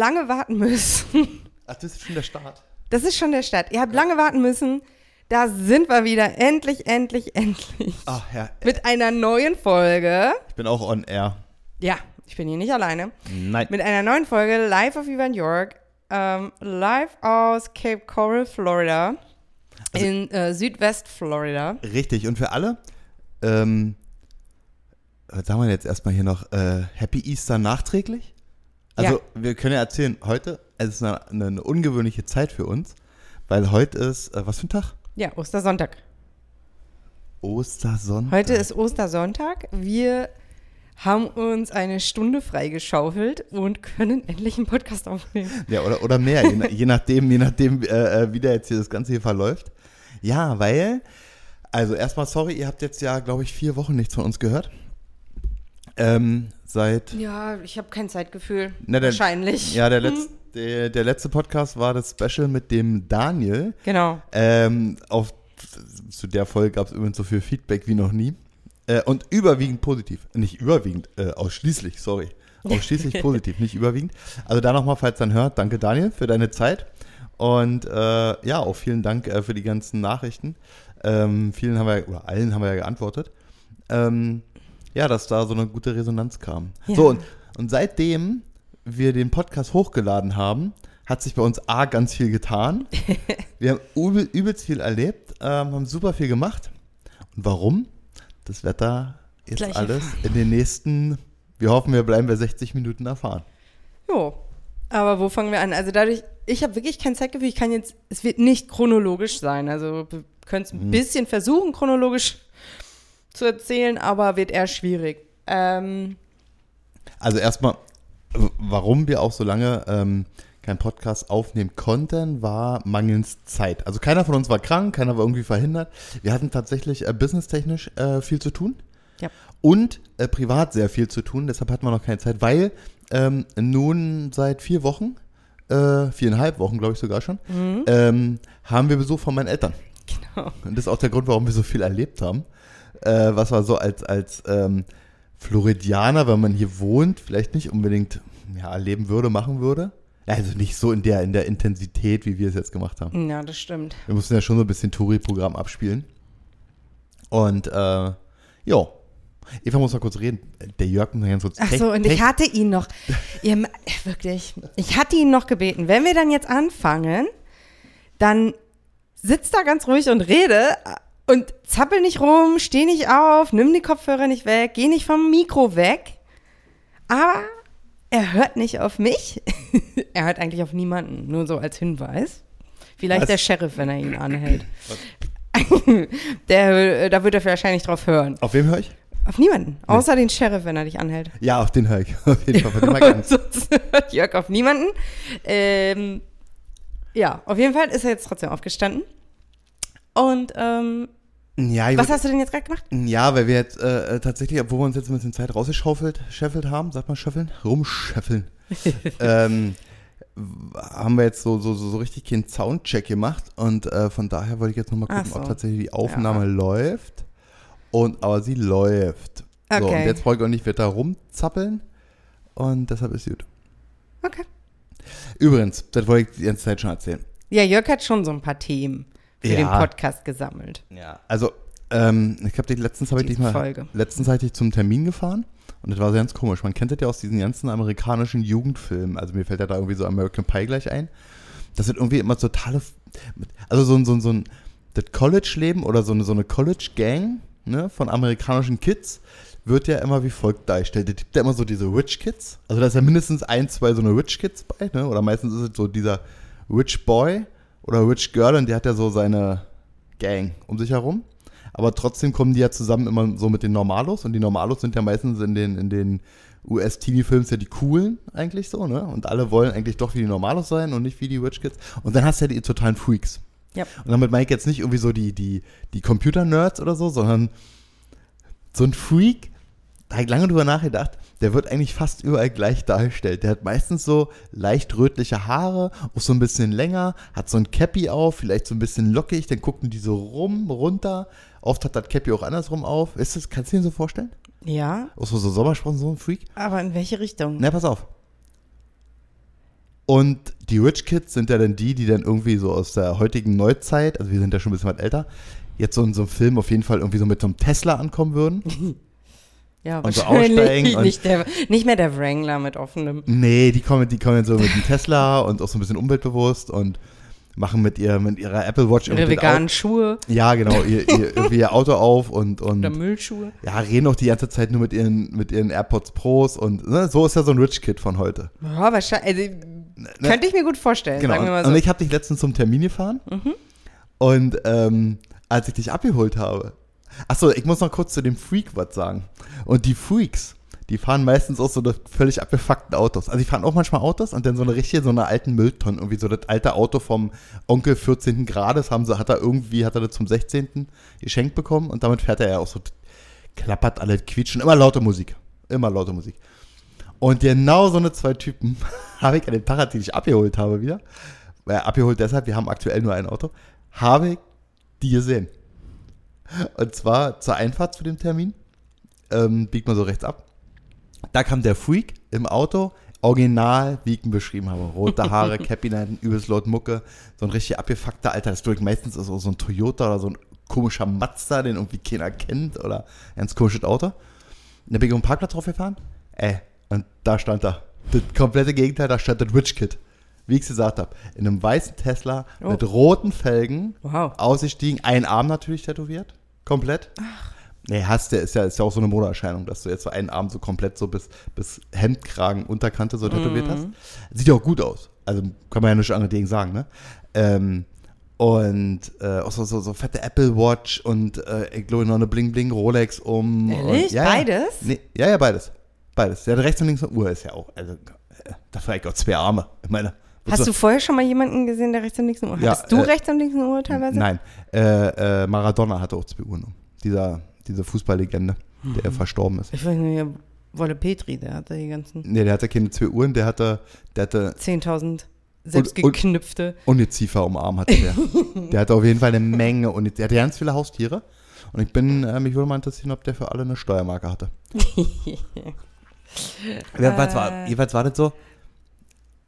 lange warten müssen. Ach, das ist schon der Start. Das ist schon der Start. Ihr habt lange warten müssen. Da sind wir wieder. Endlich, endlich, endlich. Ach ja, Mit einer neuen Folge. ich bin auch on air. Ja, ich bin hier nicht alleine. Nein. Mit einer neuen Folge live auf Viva New York. Ähm, live aus Cape Coral, Florida. Also in äh, Südwest-Florida. Richtig. Und für alle, ähm, was sagen wir jetzt erstmal hier noch? Äh, Happy Easter nachträglich? Also, Ja. wir können ja erzählen, heute, es ist eine, eine ungewöhnliche Zeit für uns, weil heute ist, äh, was für ein Tag? Ja, Ostersonntag. Ostersonntag. Heute ist Ostersonntag. Wir haben uns eine Stunde freigeschaufelt und können endlich einen Podcast aufnehmen. Ja, oder, oder mehr, je, je nachdem, je nachdem, äh, äh, wie da jetzt hier das Ganze hier verläuft. Ja, weil, also erstmal sorry, ihr habt jetzt ja, glaube ich, vier Wochen nichts von uns gehört. Ähm, seit, Ja, ich habe kein Zeitgefühl. Na, der- Wahrscheinlich. ja, der, Letz, der, der letzte Podcast war das Special mit dem Daniel. Genau. Ähm, auf, zu der Folge gab es übrigens so viel Feedback wie noch nie. Äh, und überwiegend positiv. Nicht überwiegend, äh, ausschließlich, sorry. Ausschließlich positiv, nicht überwiegend. Also da nochmal, falls dann hört, danke Daniel für deine Zeit. Und äh, ja, auch vielen Dank äh, für die ganzen Nachrichten. Ähm, vielen haben wir, oder allen haben wir ja geantwortet. Ähm, ja, dass da so eine gute Resonanz kam. Ja. So, und, und seitdem wir den Podcast hochgeladen haben, hat sich bei uns A ganz viel getan. Wir haben übel, übelst viel erlebt, ähm, haben super viel gemacht. Und warum? Das Wetter jetzt Gleich alles in den nächsten, wir hoffen, wir bleiben bei 60 Minuten erfahren. Jo. Aber wo fangen wir an? Also dadurch, ich habe wirklich kein Zeitgefühl. Ich kann jetzt, es wird nicht chronologisch sein. Also wir können es ein Mhm. bisschen versuchen, chronologisch zu erzählen, aber wird eher schwierig. Ähm, Also erstmal, warum wir auch so lange ähm, keinen Podcast aufnehmen konnten, war mangels Zeit. Also keiner von uns war krank, keiner war irgendwie verhindert. Wir hatten tatsächlich äh, businesstechnisch äh, viel zu tun. Ja. Und äh, privat sehr viel zu tun, deshalb hatten wir noch keine Zeit, weil ähm, nun seit vier Wochen, äh, viereinhalb Wochen glaube ich sogar schon, ähm, haben wir Besuch von meinen Eltern. genau. Und das ist auch der Grund, warum wir so viel erlebt haben. Äh, was war so als, als ähm, Floridianer, wenn man hier wohnt, vielleicht nicht unbedingt ja, erleben würde, machen würde. Also nicht so in der, in der Intensität, wie wir es jetzt gemacht haben. Ja, das stimmt. Wir mussten ja schon so ein bisschen Touri-Programm abspielen. Und äh, ja, Eva muss mal kurz reden. Der Jörg muss mal ganz kurz Ach so, und ich hatte ihn noch, ihr, wirklich, ich hatte ihn noch gebeten, wenn wir dann jetzt anfangen, dann sitz da ganz ruhig und rede und zappel nicht rum, steh nicht auf, nimm die Kopfhörer nicht weg, geh nicht vom Mikro weg. Aber er hört nicht auf mich. er hört eigentlich auf niemanden, nur so als Hinweis. Vielleicht Was? der Sheriff, wenn er ihn anhält. der, äh, da wird er wahrscheinlich drauf hören. Auf wem höre ich? Auf niemanden, außer den Sheriff, wenn er dich anhält. Ja, auf den höre ich. Auf jeden Fall. Angst. sonst hört Jörg auf niemanden. Ähm, ja, auf jeden Fall ist er jetzt trotzdem aufgestanden. Und ähm, ja, was hast du denn jetzt gerade gemacht? Ja, weil wir jetzt äh, äh, tatsächlich, obwohl wir uns jetzt ein bisschen Zeit rausgeschaufelt, scheffelt haben, sagt man scheffeln? Rumscheffeln. ähm, haben wir jetzt so, so, so, so richtig keinen Soundcheck gemacht und äh, von daher wollte ich jetzt nochmal gucken, so. ob tatsächlich die Aufnahme läuft. Und aber sie läuft. So, und Okay. jetzt brauche ich auch nicht weiter rumzappeln und deshalb ist gut. Okay. Übrigens, das wollte ich die ganze Zeit schon erzählen. Ja, Jörg hat schon so ein paar Themen für Ja. den Podcast gesammelt. Ja. Also, ähm, ich dich letztens habe ich dich mal Folge. letztens hatte ich zum Termin gefahren und das war so ganz komisch. Man kennt das ja aus diesen ganzen amerikanischen Jugendfilmen. Also mir fällt ja da irgendwie so American Pie gleich ein. Das sind irgendwie immer totale, also so ein so ein so ein das College-Leben oder so eine so eine College-Gang ne, von amerikanischen Kids wird ja immer wie folgt dargestellt. Es gibt ja immer so diese Rich Kids. Also da ist ja mindestens ein, zwei so eine Rich Kids bei, ne? Oder meistens ist es so dieser Rich Boy oder Rich Girl und der hat ja so seine Gang um sich herum. Aber trotzdem kommen die ja zusammen immer so mit den Normalos und die Normalos sind ja meistens in den, in den US-Teenie-Films ja die coolen eigentlich so, ne? Und alle wollen eigentlich doch wie die Normalos sein und nicht wie die Rich Kids. Und dann hast du ja die totalen Freaks. Ja. Und damit meine ich jetzt nicht irgendwie so die, die, die Computer-Nerds oder so, sondern so ein Freak, da habe ich lange drüber nachgedacht, der wird eigentlich fast überall gleich dargestellt. Der hat meistens so leicht rötliche Haare, auch so ein bisschen länger, hat so ein Cappy auf, vielleicht so ein bisschen lockig, dann gucken die so rum, runter. Oft hat das Cappy auch andersrum auf. Ist das, kannst du dir so vorstellen? Ja, Auch so, so Sommersprossen, so ein Freak? aber in welche Richtung? Na, pass auf. Und die Rich Kids sind ja dann die, die dann irgendwie so aus der heutigen Neuzeit, also wir sind ja schon ein bisschen was älter, jetzt so in so einem Film auf jeden Fall irgendwie so mit so einem Tesla ankommen würden. Ja, Und so wahrscheinlich aussteigen und- nicht, der, nicht mehr der Wrangler mit offenem. Nee, die kommen, die kommen so mit dem Tesla und auch so ein bisschen umweltbewusst und machen mit, ihr, mit ihrer Apple Watch Ihre veganen Schuhe Au- Ja, genau, ihr, ihr, irgendwie ihr Auto auf und, und oder Müllschuhe. ja, reden auch die ganze Zeit nur mit ihren, mit ihren AirPods Pros und ne, so ist ja so ein Rich Kid von heute. Ja, wahrscheinlich. Also, könnte ich mir gut vorstellen, Genau. sagen wir mal Und, so. Mhm. und ich habe dich letztens zum Termin gefahren und ähm, als ich dich abgeholt habe, achso, ich muss noch kurz zu dem Freak was sagen. Und die Freaks, die fahren meistens auch so völlig abgefuckten Autos. Also die fahren auch manchmal Autos und dann so eine richtige, so eine alten Mülltonne, irgendwie so das alte Auto vom Onkel 14. Grades haben sie, hat er irgendwie, hat er das zum 16. geschenkt bekommen und damit fährt er ja auch so, klappert alle, quietschen, immer laute Musik. Immer laute Musik. Und genau so eine zwei Typen habe ich an dem Tag, den ich abgeholt habe wieder, äh, abgeholt deshalb, wir haben aktuell nur ein Auto, habe ich die gesehen. Und zwar zur Einfahrt zu dem Termin, ähm, biegt man so rechts ab. Da kam der Freak im Auto, original, wie ich ihn beschrieben habe. Rote Haare, Cappy hinten, übelst laut Mucke, so ein richtig abgefuckter Alter. Das durch meistens ist auch so ein Toyota oder so ein komischer Mazda, den irgendwie keiner kennt oder ein ganz komisches Auto. Und da bin ich auf den Parkplatz drauf gefahren. Ey, und da stand er. Das komplette Gegenteil, da stand das Rich Kid. Wie ich es gesagt habe. In einem weißen Tesla Oh. mit roten Felgen, Wow. ausgestiegen, ein Arm natürlich tätowiert. Komplett. Nee, hast der ist ja, ist ja auch so eine Modeerscheinung, dass du jetzt so einen Arm so komplett so bis, bis Hemdkragen, Unterkante so tätowiert hast. Sieht ja auch gut aus. Also kann man ja nichts anderes gegen sagen, ne? Ähm, und äh, auch so, so, so fette Apple Watch und äh, ich glaube noch eine Bling Bling Rolex um. Ehrlich? Und, ja, Beides? Ja. Nee, ja, ja, beides. Beides. Der hat rechts und links eine Uhr ist ja auch. Also, äh, da vielleicht auch zwei Arme. Ich meine. Hast du vorher schon mal jemanden gesehen, der rechts und links eine Uhr hat? Ja, Hast du äh, rechts und links eine Uhr teilweise? Nein. Äh, äh, Maradona hatte auch zwei Uhren. um. Dieser, diese Fußballlegende, der verstorben ist. Ich weiß nicht, Wolle Petri, der hatte die ganzen Nee, der hatte keine zwei Uhren, der hatte, der hatte 10.000 selbstgeknüpfte. Ungeziefer um den Arm hatte der. der hatte auf jeden Fall eine Menge und der hatte ganz viele Haustiere. Und ich bin, äh, mich würde mal interessieren, ob der für alle eine Steuermarke hatte. jedenfalls, war, jedenfalls war das so,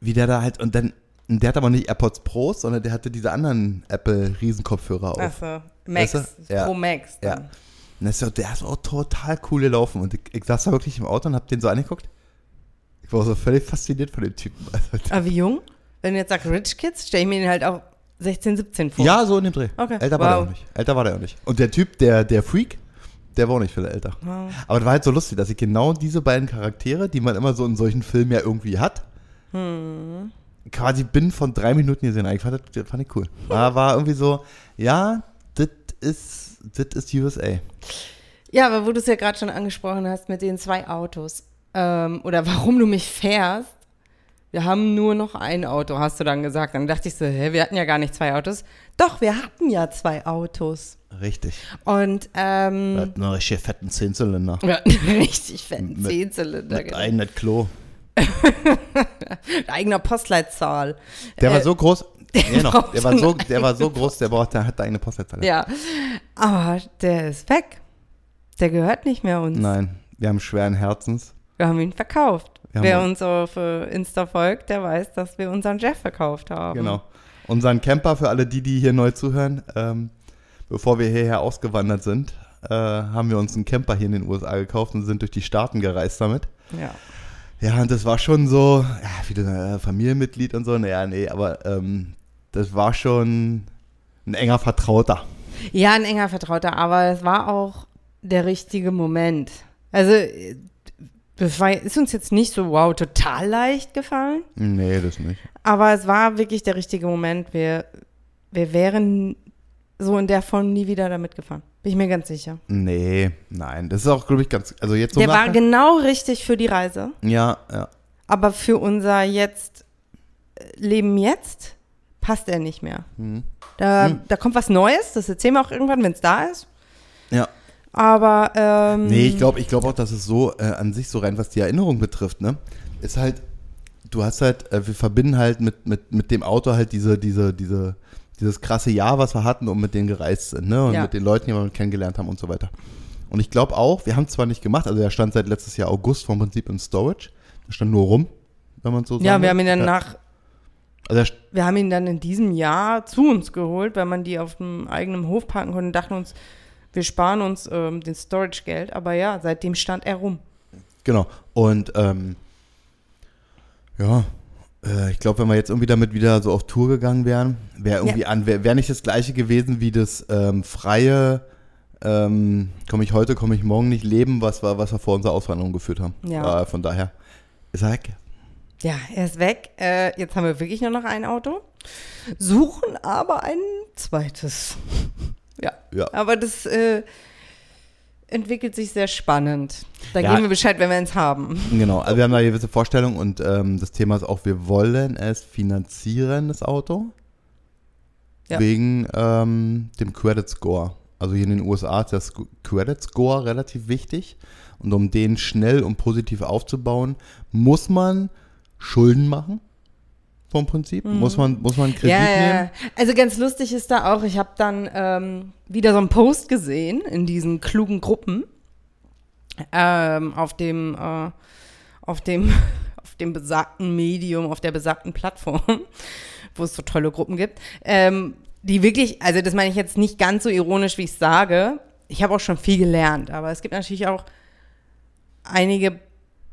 wie der da halt, und dann, der hat aber nicht AirPods Pros, sondern der hatte diese anderen Apple-Riesenkopfhörer auf. Achso, Max, Weißt du? Ja. Pro Max. Ja. dann. Und das ist, so- der ist auch total cool gelaufen. Und ich, ich saß da wirklich im Auto und hab den so angeguckt. Ich war so völlig fasziniert von dem Typen. Also, Aber wie jung? Wenn du jetzt sagst Rich Kids, stelle ich mir den halt auch 16, 17 vor. ja, so in dem Dreh. Okay. Älter war der Wow. auch nicht. Älter war der auch nicht. Und der Typ, der, der Freak, der war auch nicht viel älter. Wow. Aber das war halt so lustig, dass ich genau diese beiden Charaktere, die man immer so in solchen Filmen ja irgendwie hat, Hm. quasi binnen von drei Minuten gesehen. Ich fand das, fand ich cool. War, war irgendwie so, ja, das ist, das ist USA. Ja, aber wo du es ja gerade schon angesprochen hast mit den zwei Autos ähm, oder warum du mich fährst, wir haben nur noch ein Auto, hast du dann gesagt. Dann dachte ich so, hä, wir hatten ja gar nicht zwei Autos. Doch, wir hatten ja zwei Autos. Richtig. Und ähm, Wir hatten einen richtig fetten Zehnzylinder. wir hatten einen richtig fetten Mit- Zehnzylinder. Mit genau. eigenem Klo. Eigener Postleitzahl. Der war Äh, so groß. Ja, noch, der war so, der war so groß, der braucht, der hat eine Postleitzahl. Ja, aber der ist weg. Der gehört nicht mehr uns. Nein, wir haben schweren Herzens. Wir haben ihn verkauft. Wir Wer haben- uns auf äh, Insta folgt, der weiß, dass wir unseren Jeff verkauft haben. Genau. Unseren Camper, für alle die, die hier neu zuhören, ähm, bevor wir hierher ausgewandert sind, äh, haben wir uns einen Camper hier in den USA gekauft und sind durch die Staaten gereist damit. Ja. Ja, und das war schon so, ja, wie ein äh, Familienmitglied und so. Naja, nee, aber ähm, das war schon ein enger Vertrauter. ja, ein enger Vertrauter, aber es war auch der richtige Moment. Also, das war, ist uns jetzt nicht so, wow, total leicht gefallen, Nee, das nicht. aber es war wirklich der richtige Moment. Wir, wir wären so in der Form nie wieder damit gefahren. Bin ich mir ganz sicher. Nee, nein. Das ist auch, glaube ich, ganz, also jetzt so der war genau richtig für die Reise. Ja, ja. Aber für unser jetzt äh, Leben jetzt passt er nicht mehr. Mhm. Da, Mhm. da kommt was Neues, das erzählen wir auch irgendwann, wenn es da ist. Ja. Aber ähm, Nee, ich glaube ich glaub auch, dass es so äh, an sich so rein, was die Erinnerung betrifft, ne, ist halt, du hast halt, äh, wir verbinden halt mit, mit, mit dem Auto halt diese, diese, diese, dieses krasse Jahr, was wir hatten und mit denen gereist sind, ne, und Ja. mit den Leuten, die wir kennengelernt haben und so weiter. Und ich glaube auch, wir haben zwar nicht gemacht, also er stand seit letztes Jahr August vom Prinzip im Storage, der stand nur rum, wenn man so ja, sagen wir haben ihn dann ja. nach Also er, Wir haben ihn dann in diesem Jahr zu uns geholt, weil man die auf dem eigenen Hof parken konnte und dachten uns, wir sparen uns ähm, den Storage-Geld. Aber ja, seitdem stand er rum. genau. Und ähm, ja, äh, ich glaube, wenn wir jetzt irgendwie damit wieder so auf Tour gegangen wären, wäre irgendwie an, wäre wär nicht das gleiche gewesen wie das ähm, freie ähm, komme ich heute, komme ich morgen nicht leben, was, wir- was wir vor unserer Auswanderung geführt haben. Ja. Äh, von daher ist er weg. Ja, er ist weg. Äh, jetzt haben wir wirklich nur noch ein Auto. Suchen aber ein zweites. Ja. Ja. Aber das äh, entwickelt sich sehr spannend. Da Ja. geben wir Bescheid, wenn wir eins haben. Genau, also wir haben da eine gewisse Vorstellung und ähm, das Thema ist auch, wir wollen es finanzieren, das Auto, Ja. wegen ähm, dem Credit Score. Also hier in den USA ist das Credit Score relativ wichtig und um den schnell und positiv aufzubauen, muss man Schulden machen vom Prinzip, muss man muss man Kredit Mhm. ja, ja. nehmen. Also ganz lustig ist da auch, ich habe dann ähm, wieder so einen Post gesehen in diesen klugen Gruppen ähm, auf dem äh, auf dem auf dem besagten Medium, auf der besagten Plattform, wo es so tolle Gruppen gibt, ähm, die wirklich, also das meine ich jetzt nicht ganz so ironisch, wie ich sage. Ich habe auch schon viel gelernt, aber es gibt natürlich auch einige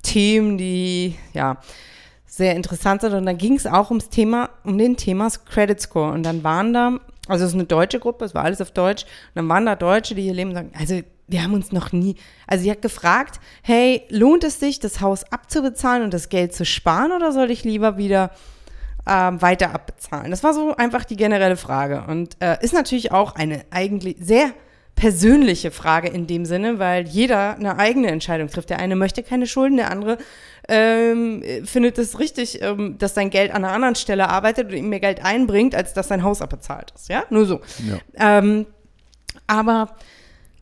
Themen, die ja sehr interessant sind. Und da ging es auch ums Thema, um den Thema Credit Score. Und dann waren da, also es ist eine deutsche Gruppe, es war alles auf Deutsch. Und dann waren da Deutsche, die hier leben und sagen, also wir haben uns noch nie, also sie hat gefragt, hey, lohnt es sich, das Haus abzubezahlen und das Geld zu sparen oder soll ich lieber wieder ähm, weiter abbezahlen? Das war so einfach die generelle Frage. Und äh, ist natürlich auch eine eigentlich sehr persönliche Frage in dem Sinne, weil jeder eine eigene Entscheidung trifft. Der eine möchte keine Schulden, der andere ähm, findet es richtig, ähm, dass sein Geld an einer anderen Stelle arbeitet und ihm mehr Geld einbringt, als dass sein Haus abbezahlt ist. Ja, nur so. Ja. Ähm, aber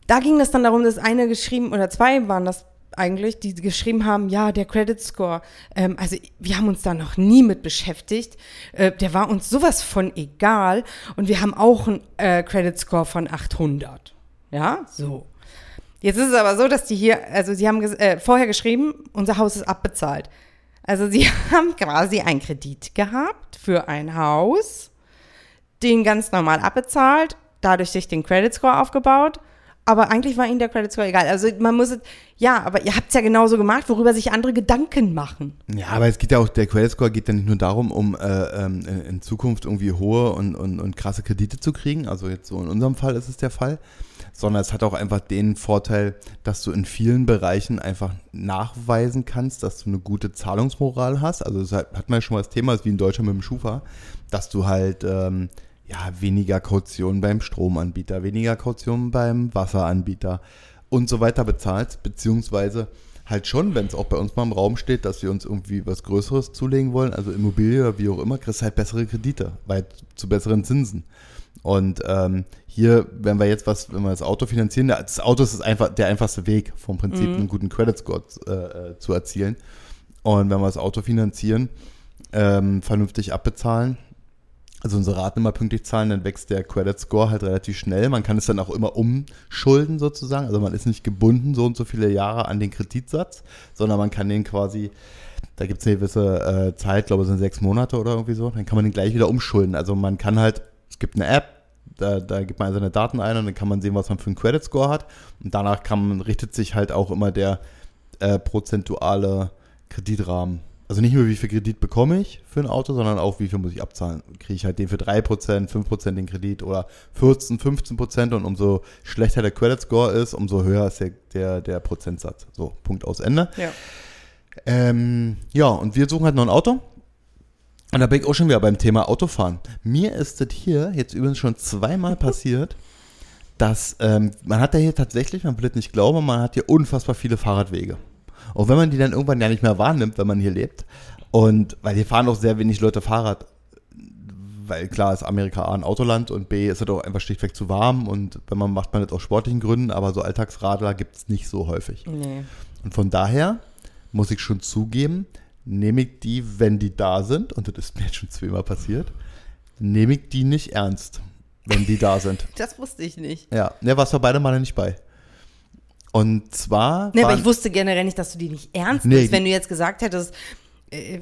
da ging es dann darum, dass eine geschrieben, oder zwei waren das eigentlich, die geschrieben haben, ja, der Credit Score, ähm, also wir haben uns da noch nie mit beschäftigt, äh, der war uns sowas von egal und wir haben auch einen äh, Credit Score von 800. Ja, so. Jetzt ist es aber so, dass die hier, also sie haben ges- äh, vorher geschrieben, unser Haus ist abbezahlt. Also sie haben quasi einen Kredit gehabt für ein Haus, den ganz normal abbezahlt, dadurch sich den Credit Score aufgebaut. Aber eigentlich war ihnen der Credit Score egal. Also man muss es, ja, aber ihr habt es ja genauso gemacht, worüber sich andere Gedanken machen. Ja, aber es geht ja auch, der Credit Score geht ja nicht nur darum, um äh, ähm, in, in Zukunft irgendwie hohe und, und, und krasse Kredite zu kriegen. Also jetzt so in unserem Fall ist es der Fall. Sondern es hat auch einfach den Vorteil, dass du in vielen Bereichen einfach nachweisen kannst, dass du eine gute Zahlungsmoral hast. Also das hat, man ja schon mal das Thema, ist wie in Deutschland mit dem Schufa, dass du halt ähm, ja, weniger Kaution beim Stromanbieter, weniger Kaution beim Wasseranbieter und so weiter bezahlst, beziehungsweise halt schon, wenn es auch bei uns mal im Raum steht, dass wir uns irgendwie was Größeres zulegen wollen, also Immobilie oder wie auch immer, kriegst halt bessere Kredite, weil zu besseren Zinsen. Und ähm, hier, wenn wir jetzt was, wenn wir das Auto finanzieren, das Auto ist einfach der einfachste Weg, vom Prinzip einen guten Credit Score äh, äh, zu erzielen. Und wenn wir das Auto finanzieren, ähm, vernünftig abbezahlen, also unsere Raten immer pünktlich zahlen, dann wächst der Credit Score halt relativ schnell. Man kann es dann auch immer umschulden sozusagen. Also man ist nicht gebunden so und so viele Jahre an den Kreditsatz, sondern man kann den quasi, da gibt es eine gewisse äh, Zeit, glaube ich, sind sechs Monate oder irgendwie so, dann kann man den gleich wieder umschulden. Also man kann halt, es gibt eine App, da, da gibt man seine Daten ein und dann kann man sehen, was man für einen Credit Score hat. Und danach kann man, richtet sich halt auch immer der äh, prozentuale Kreditrahmen. Also nicht nur, wie viel Kredit bekomme ich für ein Auto, sondern auch, wie viel muss ich abzahlen. Kriege ich halt den für 3%, 5% den Kredit oder 14, 15% und umso schlechter der Credit Score ist, umso höher ist der, der, der Prozentsatz. So, Punkt aus Ende. Ja. Ähm, ja, und wir suchen halt noch ein Auto. Und da bin ich auch schon wieder beim Thema Autofahren. Mir ist das hier jetzt übrigens schon zweimal passiert, dass ähm, man hat ja hier tatsächlich, man will es nicht glauben, man hat hier unfassbar viele Fahrradwege. Auch wenn man die dann irgendwann ja nicht mehr wahrnimmt, wenn man hier lebt. Und weil hier fahren auch sehr wenig Leute Fahrrad. Weil klar ist Amerika A ein Autoland und B ist es auch einfach schlichtweg zu warm und wenn man macht man das aus sportlichen Gründen, aber so Alltagsradler gibt es nicht so häufig. Nee. Und von daher muss ich schon zugeben, nehme ich die, wenn die da sind, und das ist mir jetzt schon zweimal passiert, nehme ich die nicht ernst, wenn die da sind. Das wusste ich nicht. Ja, ne, warst du beide Male nicht bei. Und zwar. Nee, aber ich wusste generell nicht, dass du die nicht ernst Nee, nimmst. Wenn du jetzt gesagt hättest, äh,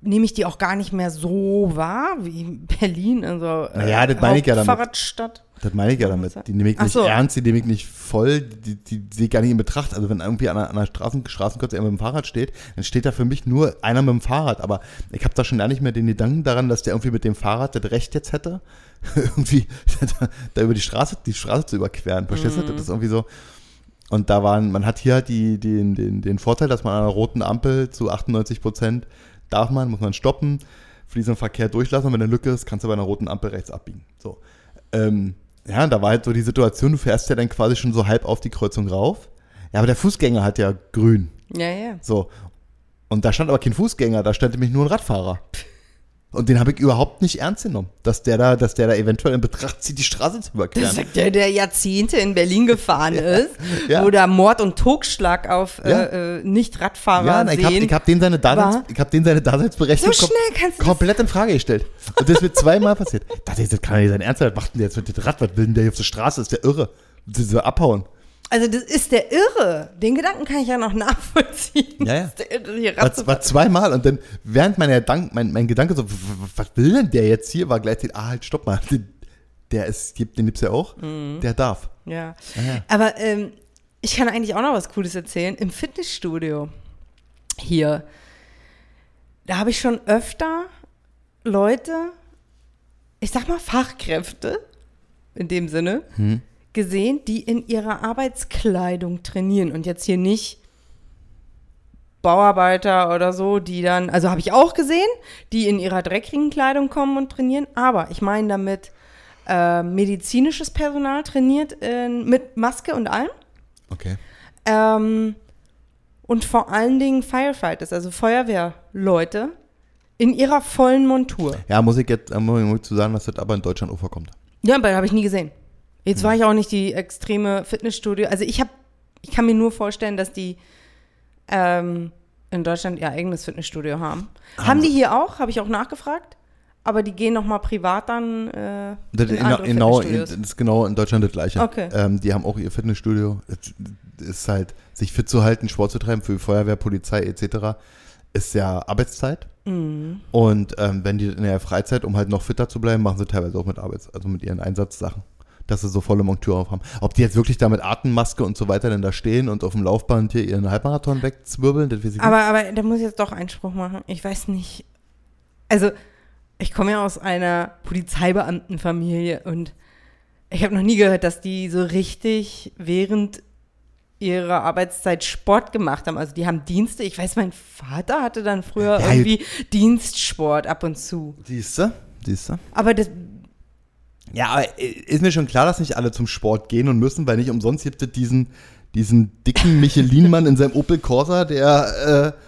nehme ich die auch gar nicht mehr so wahr wie Berlin, also äh, Naja, das meine ich ja damit. Fahrradstadt. Das meine ich ja damit. Die nehme ich nicht so. ernst, die nehme ich nicht voll, die, die sehe ich gar nicht in Betracht. Also wenn irgendwie an einer, an einer Straßen, Straßenkürze jemand mit dem Fahrrad steht, dann steht da für mich nur einer mit dem Fahrrad. Aber ich habe da schon gar nicht mehr den Gedanken daran, dass der irgendwie mit dem Fahrrad das Recht jetzt hätte, irgendwie da, da über die Straße, die Straße zu überqueren. Verstehst du? Das ist irgendwie so. Und da waren, man hat hier halt die, den, den, den Vorteil, dass man an einer roten Ampel zu 98 Prozent darf man, muss man stoppen, fließenden Verkehr durchlassen und wenn eine Lücke ist, kannst du bei einer roten Ampel rechts abbiegen. So. Ähm, ja, und da war halt so die Situation, du fährst ja dann quasi schon so halb auf die Kreuzung rauf. Ja, aber der Fußgänger hat ja grün. Ja, ja. So. Und da stand aber kein Fußgänger, da stand nämlich nur ein Radfahrer. Und den habe ich überhaupt nicht ernst genommen, dass der da, dass der da eventuell in Betracht zieht, die Straße zu Das überqueren. sagt der, der Jahrzehnte in Berlin gefahren ist, ja. wo da Mord und Totschlag auf Ja. äh, äh, Nicht-Radfahrer Ja, ich habe sehen. ich hab den seine Daseins, ich hab den seine Daseinsberechtigung So das- komplett in Frage gestellt. Und das wird zweimal passiert. Da dachte ich, das kann ja nicht sein Ernst sein. Was macht denn der jetzt mit dem Rad? Was will denn der hier auf der Straße? Ist der irre? Sie so abhauen. Also das ist der Irre. Den Gedanken kann ich ja noch nachvollziehen. Ja, ja. Irre, War, war zweimal und dann, während mein, Gedank, mein, mein Gedanke so, was will denn der jetzt hier, war gleichzeitig, ah, halt, stopp mal, den, der ist, gibt- den gibt's ja auch, Mhm. der darf. Ja. Ja, ja. Aber ähm, ich kann eigentlich auch noch was Cooles erzählen. Im Fitnessstudio hier, da habe ich schon öfter Leute, ich sag mal Fachkräfte in dem Sinne, Hm. Gesehen, die in ihrer Arbeitskleidung trainieren und jetzt hier nicht Bauarbeiter oder so, die dann, also habe ich auch gesehen, die in ihrer dreckigen Kleidung kommen und trainieren, aber ich meine damit äh, medizinisches Personal trainiert in, mit Maske und allem. Okay. Ähm, und vor allen Dingen Firefighters, also Feuerwehrleute, in ihrer vollen Montur. Ja, muss ich jetzt, äh, muss ich zu sagen, dass das aber in Deutschland auch vorkommt. Ja, aber habe ich nie gesehen. Jetzt Hm. war ich auch nicht die extreme Fitnessstudio. Also ich habe, ich kann mir nur vorstellen, dass die ähm, in Deutschland ihr eigenes Fitnessstudio haben. Haben, die hier auch? Habe ich auch nachgefragt. Aber die gehen noch mal privat dann äh, Das, in in, andere genau, in, das ist genau in Deutschland das Gleiche. Okay. Ähm, die haben auch ihr Fitnessstudio. Es ist halt, sich fit zu halten, Sport zu treiben für Feuerwehr, Polizei etc. ist ja Arbeitszeit. Mhm. Und ähm, wenn die in der Freizeit, um halt noch fitter zu bleiben, machen sie teilweise auch mit Arbeits-, also mit ihren Einsatzsachen. Dass sie so volle Montur auf haben. Ob die jetzt wirklich da mit Atemmaske und so weiter denn da stehen und auf dem Laufband hier ihren Halbmarathon wegzwirbeln, das weiß ich Aber, aber da muss ich jetzt doch Einspruch machen. Ich weiß nicht. Also, ich komme ja aus einer Polizeibeamtenfamilie und ich habe noch nie gehört, dass die so richtig während ihrer Arbeitszeit Sport gemacht haben. Also die haben Dienste. Ich weiß, mein Vater hatte dann früher Ja, irgendwie Dienstsport ab und zu. nicht. Siehst du? Aber das, Ja, aber ist mir schon klar, dass nicht alle zum Sport gehen und müssen, weil nicht umsonst gibt es diesen, diesen dicken Michelin-Mann in seinem Opel Corsa, der äh,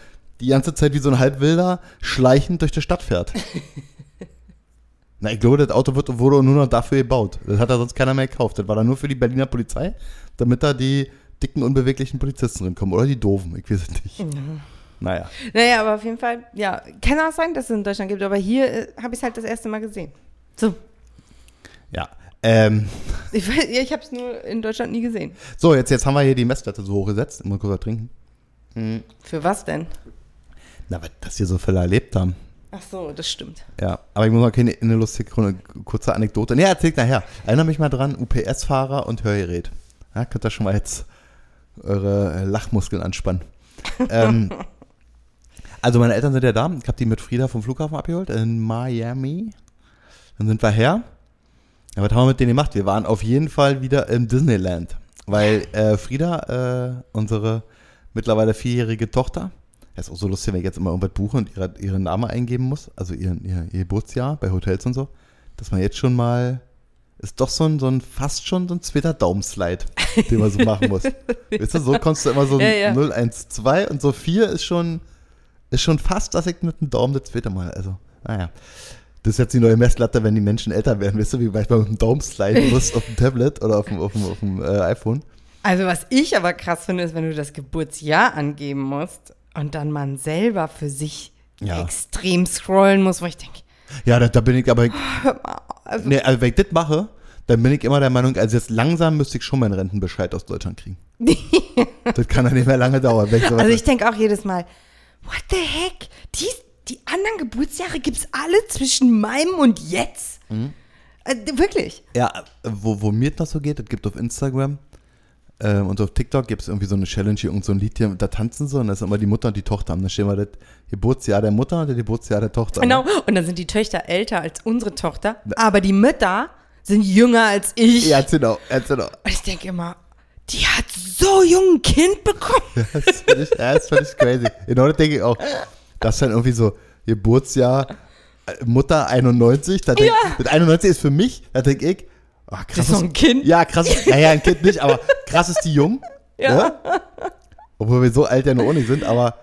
die ganze Zeit wie so ein Halbwilder schleichend durch die Stadt fährt. Na, ich glaube, das Auto wird, wurde nur noch dafür gebaut. Das hat da sonst keiner mehr gekauft. Das war dann nur für die Berliner Polizei, damit da die dicken, unbeweglichen Polizisten drinkommen. Oder die doofen, ich weiß es nicht. Naja. naja, aber auf jeden Fall, ja, kann auch sein, dass es in Deutschland gibt, aber hier äh, habe ich es halt das erste Mal gesehen. So, Ja. Ähm, ich, weiß- ja, ich habe es nur in Deutschland nie gesehen. so, jetzt, jetzt haben wir hier die Messlatte so hochgesetzt. Immer kurz was trinken. Für was denn? Na, was das hier so viele erlebt haben. Ach so, das stimmt. Ja, aber ich muss mal keine eine lustige Chron- kurze Anekdote. Ne, erzählt nachher. Erinnere mich mal dran, UPS-Fahrer und Hörgerät. Ja, könnt ihr schon mal jetzt eure Lachmuskeln anspannen. ähm, also meine Eltern sind ja da. Ich habe die mit Frieda vom Flughafen abgeholt in Miami. Dann sind wir her. Ja, was haben wir mit denen gemacht? Wir waren auf jeden Fall wieder im Disneyland. Weil äh, Frieda, äh, unsere mittlerweile vierjährige Tochter, das ist auch so lustig, wenn ich jetzt immer irgendwas buche und ihre, ihren Namen eingeben muss, also ihren, ihr, ihr Geburtsjahr bei Hotels und so, dass man jetzt schon mal, ist doch so ein, so ein fast schon so ein zweiter Daumenslide, den man so machen muss. weißt du, so kommst du immer so Ja, ja. 0, 1, 2 und so 4 ist schon, ist schon fast, dass ich mit dem Daumen das zweite Mal, also, naja. Das ist jetzt die neue Messlatte, wenn die Menschen älter werden, weißt du, wie manchmal mit dem Daumen sliden musst auf dem Tablet oder auf dem, auf dem, auf dem äh, iPhone. Also was ich aber krass finde, ist, wenn du das Geburtsjahr angeben musst und dann man selber für sich Ja. extrem scrollen muss, wo ich denke, Ja, da, da bin ich aber, hör mal, also, nee, also wenn ich das mache, dann bin ich immer der Meinung, also jetzt langsam müsste ich schon meinen Rentenbescheid aus Deutschland kriegen. das kann ja nicht mehr lange dauern. Ich also ich denke auch jedes Mal, what the heck? Die, die anderen Geburtsjahre gibt es alle zwischen meinem und jetzt. Äh, wirklich. Ja, wo, wo mir das so geht, es gibt auf Instagram ähm, und auf TikTok gibt es irgendwie so eine Challenge, hier, irgend so ein Lied hier, da tanzen sie und da ist immer die Mutter und die Tochter. Und da stehen wir das Geburtsjahr der Mutter und das Geburtsjahr der Tochter. Genau. Und dann sind die Töchter älter als unsere Tochter, aber die Mütter sind jünger als ich. Ja, genau, genau. Und ich denke immer, die hat so jung ein Kind bekommen. Das ist völlig, ja, das ist völlig crazy. Genau das denke ich auch. Das ist dann irgendwie so Geburtsjahr äh, Mutter 91. Da denk, Das 91 ist für mich, da denke ich, oh, krass. ist doch ein Kind. Ja, krass. Naja, ein Kind nicht, aber krass ist die jung. Ja. Ne? Obwohl wir so alt ja noch auch nicht sind, aber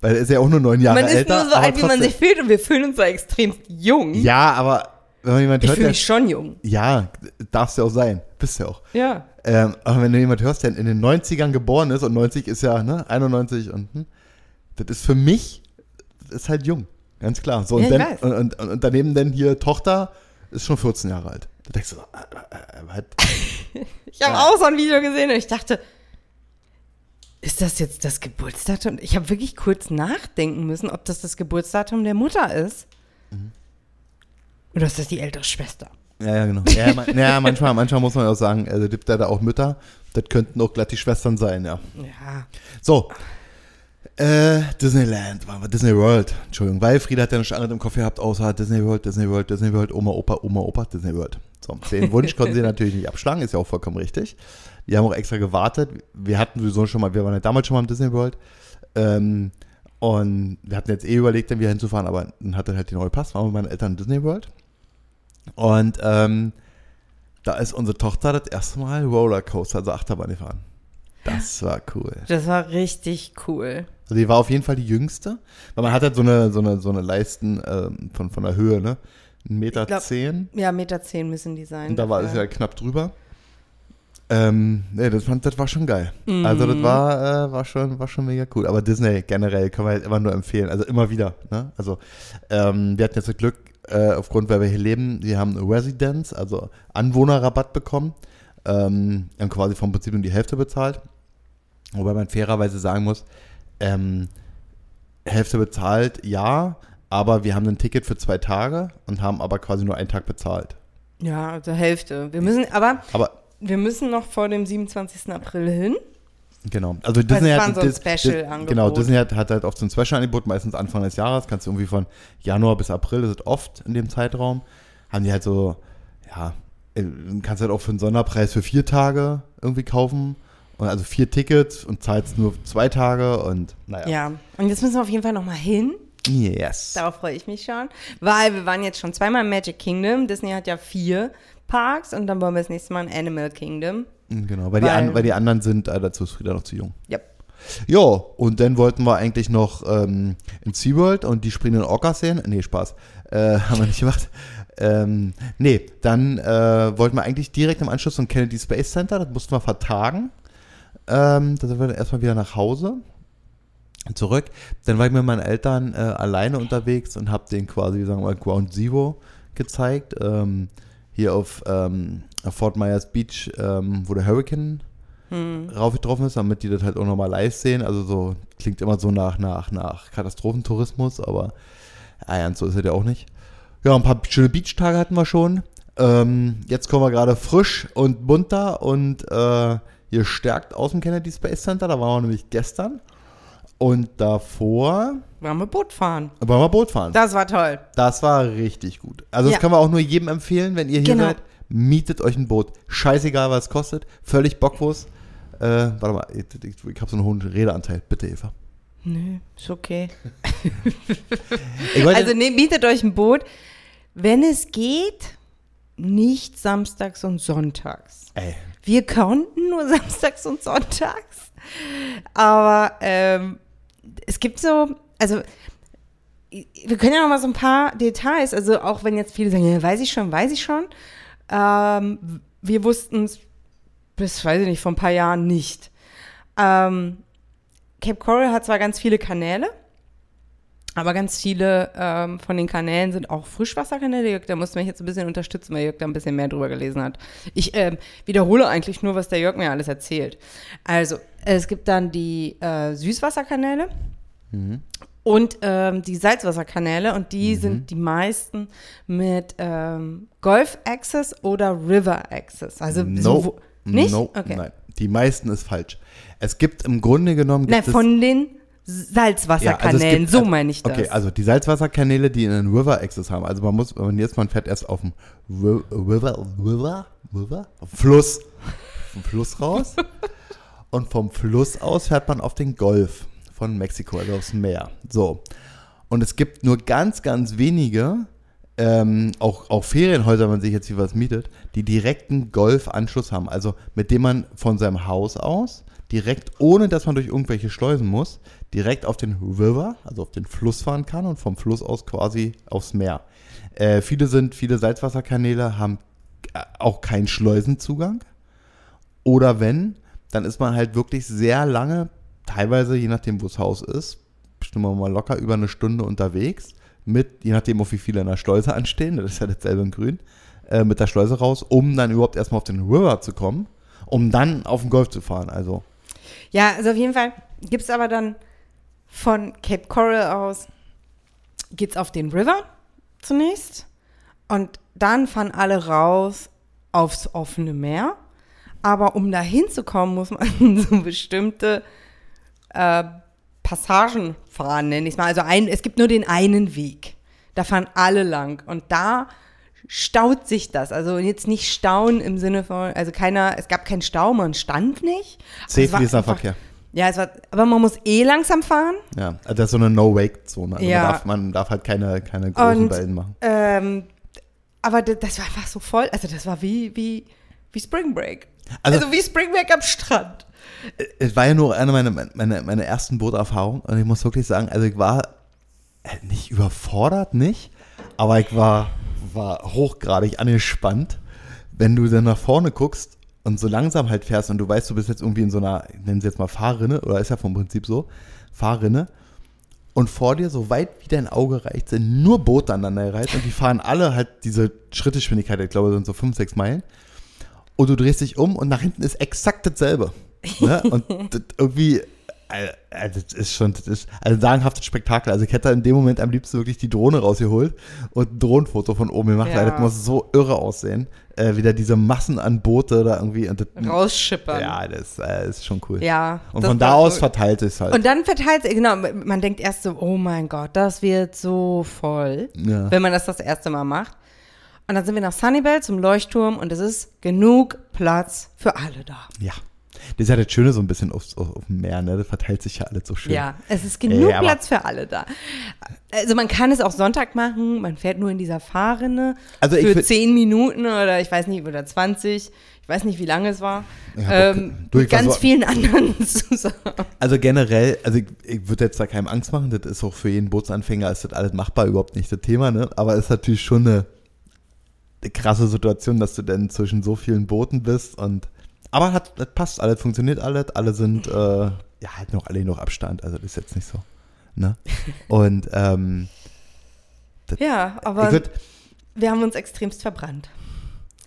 weil er ist ja auch nur neun Jahre Man ist älter. nur so alt, wie man trotzdem- sich fühlt und wir fühlen uns so extrem jung. Ja, aber wenn man jemand ich hört, fühle der, mich schon jung. ja, darfst ja auch sein. Bist ja auch. Ja. Ähm, aber wenn du jemand hörst, der in den 90ern geboren ist und 90 ist ja, ne, 91 und hm, das ist für mich, das ist halt jung. Ganz klar. So, und, Ja, dann, und, und, und daneben dann hier Tochter ist schon 14 Jahre alt. Da denkst du so, äh, äh, was? Ich habe Ja. auch so ein Video gesehen und ich dachte, ist das jetzt das Geburtsdatum? Ich habe wirklich kurz nachdenken müssen, ob das das Geburtsdatum der Mutter ist. Mhm. Oder ist das die ältere Schwester? Ja, ja, genau. Ja, man, ja, manchmal, manchmal muss man auch sagen, also gibt da auch Mütter, das könnten auch glatt die Schwestern sein, ja. Ja. So. Äh, Disneyland, wir Disney World, Entschuldigung, weil Frieda hat ja noch anderes im Kopf gehabt, außer Disney World, Disney World, Disney World, Oma, Opa, Oma, Opa, Disney World. So, den Wunsch konnten sie natürlich nicht abschlagen, ist ja auch vollkommen richtig. Die haben auch extra gewartet. Wir hatten sowieso schon mal, wir waren ja damals schon mal im Disney World. Ähm, und wir hatten jetzt eh überlegt, dann wieder hinzufahren, aber dann hatte halt die neue Pass, waren wir mit meinen Eltern in Disney World. Und ähm, da ist unsere Tochter das erste Mal Rollercoaster, also Achterbahn gefahren. Das war cool. Das war richtig cool. Also die war auf jeden Fall die jüngste. Weil man hat halt so eine, so eine, so eine Leisten ähm, von, von der Höhe, ne? Ein Meter glaub, zehn. Ja, Meter zehn müssen die sein. Und da war es ja knapp drüber. Ähm, nee, das, fand, das war schon geil. Mhm. Also das war, äh, war, schon, war schon mega cool. Aber Disney generell kann man halt immer nur empfehlen. Also immer wieder. Ne? Also ähm, wir hatten jetzt das Glück, äh, aufgrund, weil wir hier leben, wir haben Residence, also Anwohnerrabatt bekommen. Ähm, haben quasi vom Prinzip nur die Hälfte bezahlt. Wobei man fairerweise sagen muss, ähm, Hälfte bezahlt, ja, aber wir haben ein Ticket für zwei Tage und haben aber quasi nur einen Tag bezahlt. Ja, also Hälfte. Wir müssen, aber Aber wir müssen noch vor dem 27. April hin. Genau. Also Disney es hat so ein Special-Angebot. Genau, Disney hat, hat halt oft so ein Special-Angebot, meistens Anfang des Jahres, kannst du irgendwie von Januar bis April, das ist oft in dem Zeitraum, haben die halt so, ja, äh, kannst halt auch für einen Sonderpreis für vier Tage irgendwie kaufen. Und also vier Tickets und zahlst nur zwei Tage und naja. Ja. Und jetzt müssen wir auf jeden Fall noch mal hin. Yes. Darauf freue ich mich schon. Weil wir waren jetzt schon zweimal im Magic Kingdom. Disney hat ja vier Parks und dann wollen wir das nächste Mal in Animal Kingdom. Genau, weil, die, Weil- an, weil die anderen sind, äh, dazu ist Frieda noch zu jung. Ja. Ja, und dann wollten wir eigentlich noch ähm, in SeaWorld und die springenden Orcas sehen. Nee, Spaß. Äh, haben wir nicht gemacht. Ähm, nee, dann äh, wollten wir eigentlich direkt im Anschluss zum Kennedy Space Center, das mussten wir vertagen. Ähm, da sind wir dann erstmal wieder nach Hause zurück. Dann war ich mit meinen Eltern äh, alleine unterwegs und habe denen quasi, wie sagen wir mal, Ground Zero gezeigt. Ähm, hier auf, ähm, auf Fort Myers Beach, ähm, wo der Hurricane rauf getroffen ist, damit die das halt auch nochmal live sehen. Also so klingt immer so nach, nach, nach Katastrophentourismus, aber ja, ganz so ist es ja auch nicht. Ja, ein paar schöne Beachtage hatten wir schon. Ähm, jetzt kommen wir gerade frisch und munter und äh, gestärkt aus dem Kennedy Space Center. Da waren wir nämlich gestern. Und davor Wollen wir Boot fahren. wollen wir Boot fahren. Das war toll. Das war richtig gut. Also das Ja. können wir auch nur jedem empfehlen, wenn ihr hier Genau. seid. Mietet euch ein Boot. Scheißegal, was es kostet. Völlig bocklos. Äh, warte mal, ich, ich, ich habe so einen hohen Redeanteil. Bitte, Eva. Nö, ist okay. Also ne, bietet euch ein Boot. Wenn es geht, nicht samstags und sonntags. ey, Wir konnten nur samstags und sonntags. Aber ähm, es gibt so, also wir können ja noch mal so ein paar Details, also auch wenn jetzt viele sagen, ja, weiß ich schon, weiß ich schon. Ähm, wir wussten es bis, weiß ich nicht, vor ein paar Jahren nicht. Ähm, Cape Coral hat zwar ganz viele Kanäle, aber ganz viele ähm, von den Kanälen sind auch Frischwasserkanäle. Jörg, da musste mich jetzt ein bisschen unterstützen, weil Jörg da ein bisschen mehr drüber gelesen hat. Ich ähm, wiederhole eigentlich nur, was der Jörg mir alles erzählt. Also, es gibt dann die äh, Süßwasserkanäle. und ähm, die Salzwasserkanäle und die Mhm. sind die meisten mit ähm, Golf Access oder River Access. Also so, wo- nicht? No, okay. nein. Die meisten ist falsch. Es gibt im Grunde genommen. Nein, von den Salzwasserkanälen, Ja, also so meine ich das. Okay, also die Salzwasserkanäle, die einen River Access haben. Also man muss, man jetzt man fährt erst auf dem Ri- River, River, River, Fluss, vom Fluss raus. und vom Fluss aus fährt man auf den Golf von Mexiko, also aufs Meer. So. Und es gibt nur ganz, ganz wenige, ähm, auch, auch Ferienhäuser, wenn man sich jetzt hier was mietet, die direkten Golfanschluss haben. Also mit dem man von seinem Haus aus direkt, ohne dass man durch irgendwelche Schleusen muss, direkt auf den River, also auf den Fluss fahren kann und vom Fluss aus quasi aufs Meer. Äh, viele sind, viele Salzwasserkanäle haben äh, auch keinen Schleusenzugang. Oder wenn, dann ist man halt wirklich sehr lange, teilweise, je nachdem, wo das Haus ist, bestimmt mal locker über eine Stunde unterwegs, mit, je nachdem, auf wie viele in der Schleuse anstehen, das ist ja dasselbe in Grün, äh, mit der Schleuse raus, um dann überhaupt erstmal auf den River zu kommen, um dann auf den Golf zu fahren. Also, Ja, also auf jeden Fall gibt es aber dann von Cape Coral aus, geht's auf den River zunächst und dann fahren alle raus aufs offene Meer. Aber um da hinzukommen, muss man so bestimmte äh, Passagen fahren, nenne ich es mal. Also ein, es gibt nur den einen Weg. Da fahren alle lang. Und da staut sich das. Also jetzt nicht stauen im Sinne von, also keiner, es gab keinen Stau, man stand nicht. war fließender Verkehr. Ja, es war, aber man muss eh langsam fahren. Ja, also das ist so eine No-Wake-Zone. Also Ja. man, darf, man darf halt keine, keine großen Und- Wellen machen. Ähm, aber das war einfach so voll. Also das war wie, wie, wie Spring Break. Also- Also, wie Spring Break am Strand. Es war ja nur eine meiner, meine, meine ersten Booterfahrungen und ich muss wirklich sagen, also ich war äh, nicht überfordert, nicht, aber ich war, war hochgradig angespannt, wenn du dann nach vorne guckst und so langsam halt fährst und du weißt, du bist jetzt irgendwie in so einer, ich nenne es jetzt mal Fahrrinne, oder ist ja vom Prinzip so, Fahrrinne und vor dir, so weit wie dein Auge reicht, sind nur Boote aneinander gereiht und die fahren alle halt diese Schrittgeschwindigkeit, ich glaube, sind so 5, 6 Meilen und du drehst dich um und nach hinten ist exakt dasselbe. Ne? Und das irgendwie, äh, das ist schon, das ist also ein sagenhaftes Spektakel. Also ich hätte in dem Moment am liebsten wirklich die Drohne rausgeholt und ein Drohnenfoto von oben gemacht, weil Ja. das muss so irre aussehen. Äh, wieder diese Massen an Boote da irgendwie. Und das, Rausschippern. ja, das äh, ist schon cool. Ja, Und von da aus cool. verteilt es halt. Und dann verteilt sich, genau, man denkt erst so, oh mein Gott, das wird so voll, Ja. wenn man das das erste Mal macht. Und dann sind wir nach Sunnybell zum Leuchtturm und es ist genug Platz für alle da. ja. Das ist ja das Schöne so ein bisschen auf, auf, auf dem Meer, ne? Das verteilt sich ja alles so schön. Ja, es ist genug Ja, aber- Platz für alle da. Also man kann es auch Sonntag machen, man fährt nur in dieser Fahrrinne Also ich für würd- 10 Minuten oder ich weiß nicht, oder 20. Ich weiß nicht, wie lange es war. Ähm, du, mit ganz so- vielen anderen zusammen. Also generell, also ich, ich würde jetzt da keinem Angst machen, das ist auch für jeden Bootsanfänger, ist das alles machbar, überhaupt nicht das Thema, ne? Aber es ist natürlich schon eine, eine krasse Situation, dass du dann zwischen so vielen Booten bist und aber hat, das passt alles, funktioniert alles, alle sind, äh, ja, halt noch alle noch Abstand, also das ist jetzt nicht so, ne? Und, ähm, Ja, ich aber würde wir haben uns extremst verbrannt.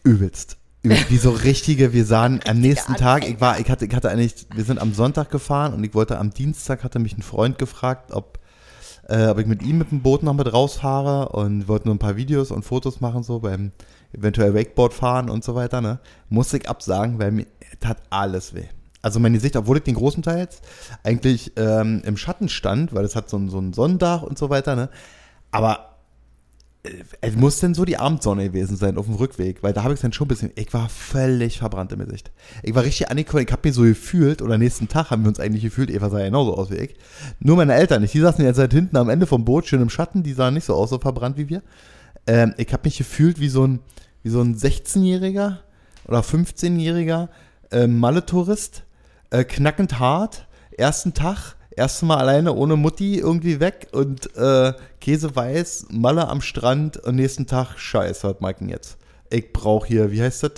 übelst. Übelst, Wie so richtige, wir sahen am nächsten Tag, ich war, ich hatte, ich hatte eigentlich, wir sind am Sonntag gefahren und ich wollte am Dienstag, hatte mich ein Freund gefragt, ob, äh, ob ich mit ihm mit dem Boot noch mit rausfahre und wollte nur ein paar Videos und Fotos machen, so beim eventuell Wakeboard fahren und so weiter, ne? Musste ich absagen, weil mir tat alles weh. Also mein Gesicht, obwohl ich den großen Teils eigentlich ähm, im Schatten stand, weil es hat so ein, so ein Sonnendach und so weiter, ne? Aber es muss denn so die Abendsonne gewesen sein auf dem Rückweg, weil da habe ich es dann schon ein bisschen, ich war völlig verbrannt im Gesicht. Ich war richtig angekommen, ich habe mich so gefühlt, oder nächsten Tag haben wir uns eigentlich gefühlt, Eva sah ja genauso aus wie ich. Nur meine Eltern nicht, die saßen jetzt seit hinten am Ende vom Boot, schön im Schatten, die sahen nicht so aus, so verbrannt wie wir. Ähm, ich habe mich gefühlt wie so ein, wie so ein 16-Jähriger oder 15-Jähriger äh, Malle-Tourist, äh, knackend hart, ersten Tag, erste Mal alleine ohne Mutti irgendwie weg und äh, Käse weiß, Malle am Strand und nächsten Tag, scheiße, was mag ich denn jetzt? Ich brauche hier, wie heißt das?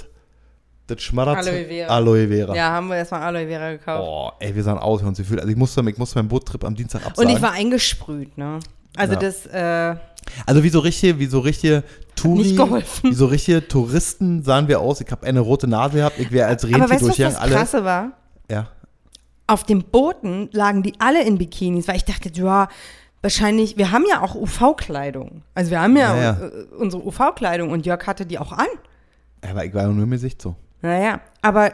Das schmattert. Aloe Vera. Aloe Vera. Ja, haben wir erstmal Aloe Vera gekauft. Oh, ey, wir sahen aus, wie uns gefühlt. Also ich musste, ich musste meinen Boottrip am Dienstag Und absagen. ich war eingesprüht, ne? Also Ja. das, äh, Also wie so richtige, wie so richtige Touri, wie so richtige Touristen sahen wir aus. Ich habe eine rote Nase gehabt. Ich wäre als aber Rentier weißt du, was das Alle. Krasse war? Ja. Auf den Booten lagen die alle in Bikinis, weil ich dachte, ja, wahrscheinlich, wir haben ja auch UV-Kleidung. Also wir haben ja, Ja, ja. äh, unsere UV-Kleidung und Jörg hatte die auch an. Aber ich war nur im Gesicht so. Naja, aber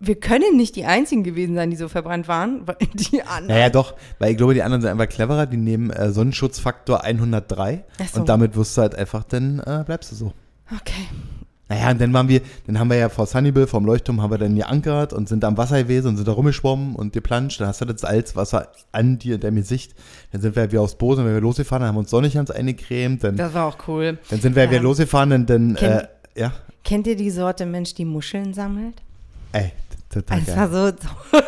wir können nicht die einzigen gewesen sein, die so verbrannt waren, die anderen. Naja, doch, weil ich glaube, die anderen sind einfach cleverer. Die nehmen äh, Sonnenschutzfaktor 103 Ach so. und damit wirst du halt einfach, dann äh, bleibst du so. Okay. Naja, und dann waren wir, dann haben wir ja vor Sunnybill, vom Leuchtturm, haben wir dann geankert und sind am Wasser gewesen und sind da rumgeschwommen und geplanscht. Dann hast du das Salzwasser an dir, in deinem Gesicht. Dann sind wir wieder aufs Boot und wenn wir losgefahren, dann haben wir uns sonnig ans eingecremt. Dann, Das war auch cool. dann sind wir Ja. wieder losgefahren und dann, äh, Kenn- ja, Kennt ihr die Sorte Mensch, die Muscheln sammelt? ey, total Es geil. war so, so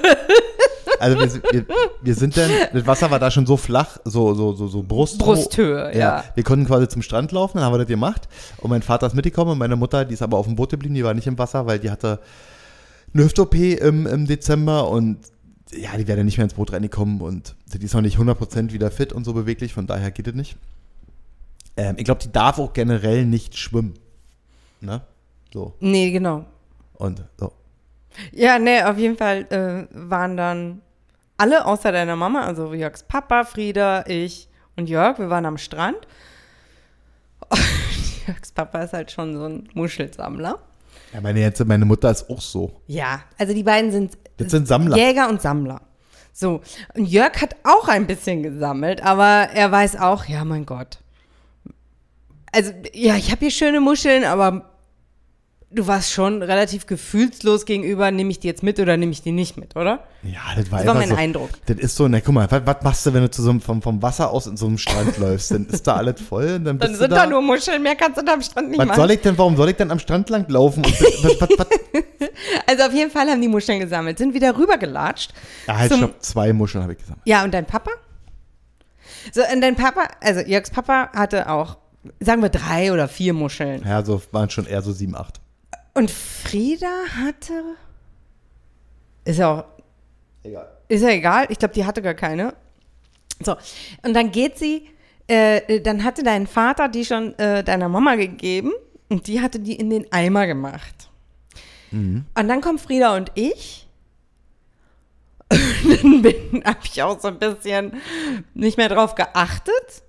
Also wir, sind- wir, wir sind dann, das Wasser war da schon so flach, so, so, so, so Brust. Brusthöhe, ja. Wir konnten quasi zum Strand laufen, dann haben wir das gemacht. Und mein Vater ist mitgekommen und meine Mutter, die ist aber auf dem Boot geblieben, die war nicht im Wasser, weil die hatte eine Hüft-OP im, im Dezember und ja, die wäre dann nicht mehr ins Boot reingekommen und die ist noch nicht 100% wieder fit und so beweglich, von daher geht es nicht. Ähm, ich glaube, die darf auch generell nicht schwimmen. Ne? So. Nee, genau. Und so. Ja, nee, auf jeden Fall äh, waren dann alle außer deiner Mama, also Jörgs Papa, Frieda, ich und Jörg, wir waren am Strand. Und Jörgs Papa ist halt schon so ein Muschelsammler. Ja, meine, jetzt, meine Mutter ist auch so. Ja, also die beiden sind Das sind Sammler. Jäger und Sammler. So, und Jörg hat auch ein bisschen gesammelt, aber er weiß auch, ja, mein Gott. Also, ja, ich habe hier schöne Muscheln, aber du warst schon relativ gefühlslos gegenüber, nehme ich die jetzt mit oder nehme ich die nicht mit, oder? Ja, das war Das war mein so. Eindruck. Das ist so, na guck mal, was, was machst du, wenn du zu so einem, vom, vom Wasser aus in so einem Strand läufst? Dann ist da alles voll dann bist Dann sind da. da nur Muscheln, mehr kannst du da am Strand nicht was machen. soll ich denn, warum soll ich denn am Strand lang laufen? Und, was, was, was, Also auf jeden Fall haben die Muscheln gesammelt, sind wieder rübergelatscht. ja, halt, zum- stopp, zwei Muscheln habe ich gesagt. Ja, und dein Papa? So, und dein Papa, also Jörgs Papa hatte auch, sagen wir, drei oder vier Muscheln. Ja, so waren schon eher so sieben, acht. Und Frieda hatte. Ist ja auch. Egal. Ist ja egal. Ich glaube, die hatte gar keine. So. Und dann geht sie. Äh, dann hatte dein Vater die schon äh, deiner Mama gegeben. Und die hatte die in den Eimer gemacht. Und dann kommen Frieda und ich. Und dann habe ich auch so ein bisschen nicht mehr drauf geachtet.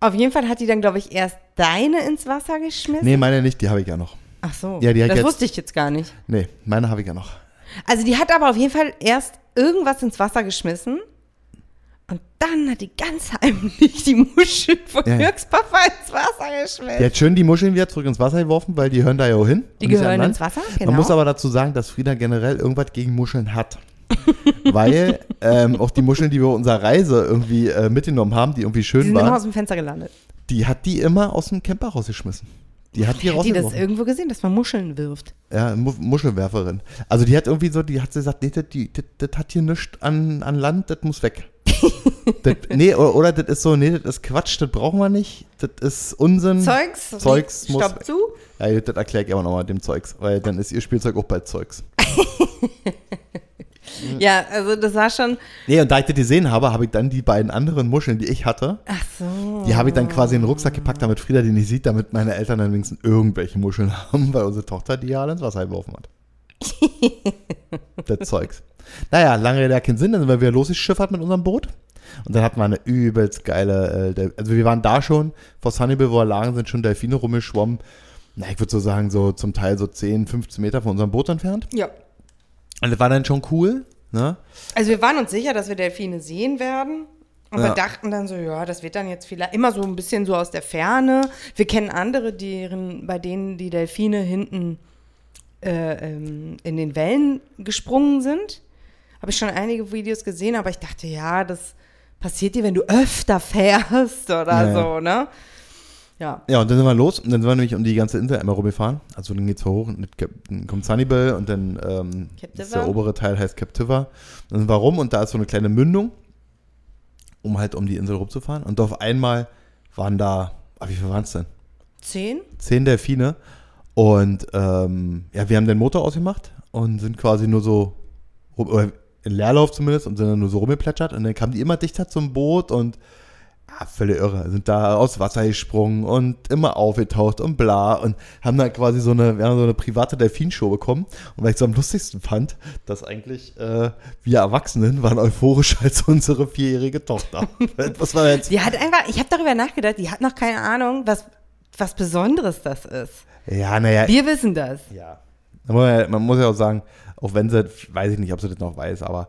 Auf jeden Fall hat die dann, glaube ich, erst deine ins Wasser geschmissen. Nee, meine nicht, die habe ich ja noch. Ach so. Ja, die hat das jetzt- wusste ich jetzt gar nicht. Nee, meine habe ich ja noch. Also die hat aber auf jeden Fall erst irgendwas ins Wasser geschmissen und dann hat die ganz heimlich die Muschel von Ja. Jörgs Papa ins Wasser Die geschmissen. hat schön die Muscheln wieder zurück ins Wasser geworfen, weil die hören da ja auch hin. Die gehören ins Wasser, genau. Man muss aber dazu sagen, dass Frieda generell irgendwas gegen Muscheln hat. weil ähm, auch die Muscheln, die wir auf unserer Reise irgendwie äh, mitgenommen haben, die irgendwie Die schön sind immer aus waren, dem Fenster gelandet. die hat die immer aus dem Camper rausgeschmissen. Die hat die Hat die das irgendwo gesehen, dass man Muscheln wirft? Ja, Mu Muschelwerferin. Also die hat irgendwie so, die hat gesagt, nee, das, die, das, das hat hier nichts an, an Land, das muss weg. das, nee, oder, oder das ist so, nee, das ist Quatsch, das brauchen wir nicht. Das ist Unsinn. Zeugs? Zeugs muss Stopp weg. zu. Ja, das erkläre ich aber nochmal dem Zeugs, weil dann ist ihr Spielzeug auch bald Zeugs. Ja, also das war schon. Nee, und da ich das gesehen habe, habe ich dann die beiden anderen Muscheln, die ich hatte, Ach so. die habe ich dann quasi in den Rucksack gepackt, damit Frieda die nicht sieht, damit meine Eltern dann wenigstens irgendwelche Muscheln haben, weil unsere Tochter die ja alle ins Wasser geworfen hat. das Zeugs. Naja, lange Rede, keinen Sinn, dann sind wir wieder losgeschiffert mit unserem Boot. Und dann hatten wir eine übelst geile, äh, also wir waren da schon, vor Sunnybill, wo wir lagen, sind schon Delfine rumgeschwommen. Na, ich würde so sagen, so zum Teil so 10, 15 Meter von unserem Boot entfernt. Ja. Und das war dann schon cool, ne? Also wir waren uns sicher, dass wir Delfine sehen werden. Und wir Ja. dachten dann so, ja, das wird dann jetzt vielleicht immer so ein bisschen so aus der Ferne. Wir kennen andere, deren, bei denen die Delfine hinten äh, ähm, in den Wellen gesprungen sind. Habe ich schon einige Videos gesehen, aber ich dachte, ja, das passiert dir, wenn du öfter fährst oder ja. so, ne? Ja. Ja, und dann sind wir los und dann sind wir nämlich um die ganze Insel einmal rumgefahren. Also dann geht's hoch und dann kommt Sunnybell und dann ähm, der obere Teil heißt Captiva. Dann sind wir rum und da ist so eine kleine Mündung, um halt um die Insel rumzufahren. Und auf einmal waren da, ah, wie viel waren es denn? Zehn? Zehn Delfine. Und ähm, ja, wir haben den Motor ausgemacht und sind quasi nur so, rum, oder in Leerlauf zumindest, und sind dann nur so rumgeplätschert. Und dann kamen die immer dichter zum Boot und Ja, völlig irre. Sind da aus Wasser gesprungen und immer aufgetaucht und bla und haben dann quasi so eine, wir haben so eine private Delfinshow bekommen. Und weil ich es am lustigsten fand, dass eigentlich äh, wir Erwachsenen waren euphorischer als unsere vierjährige Tochter. was war jetzt? Die hat einfach, ich habe darüber nachgedacht, die hat noch keine Ahnung, was, was Besonderes das ist. Ja, naja. Wir wissen das. Ja, man muss ja auch sagen, auch wenn sie, weiß ich nicht, ob sie das noch weiß, aber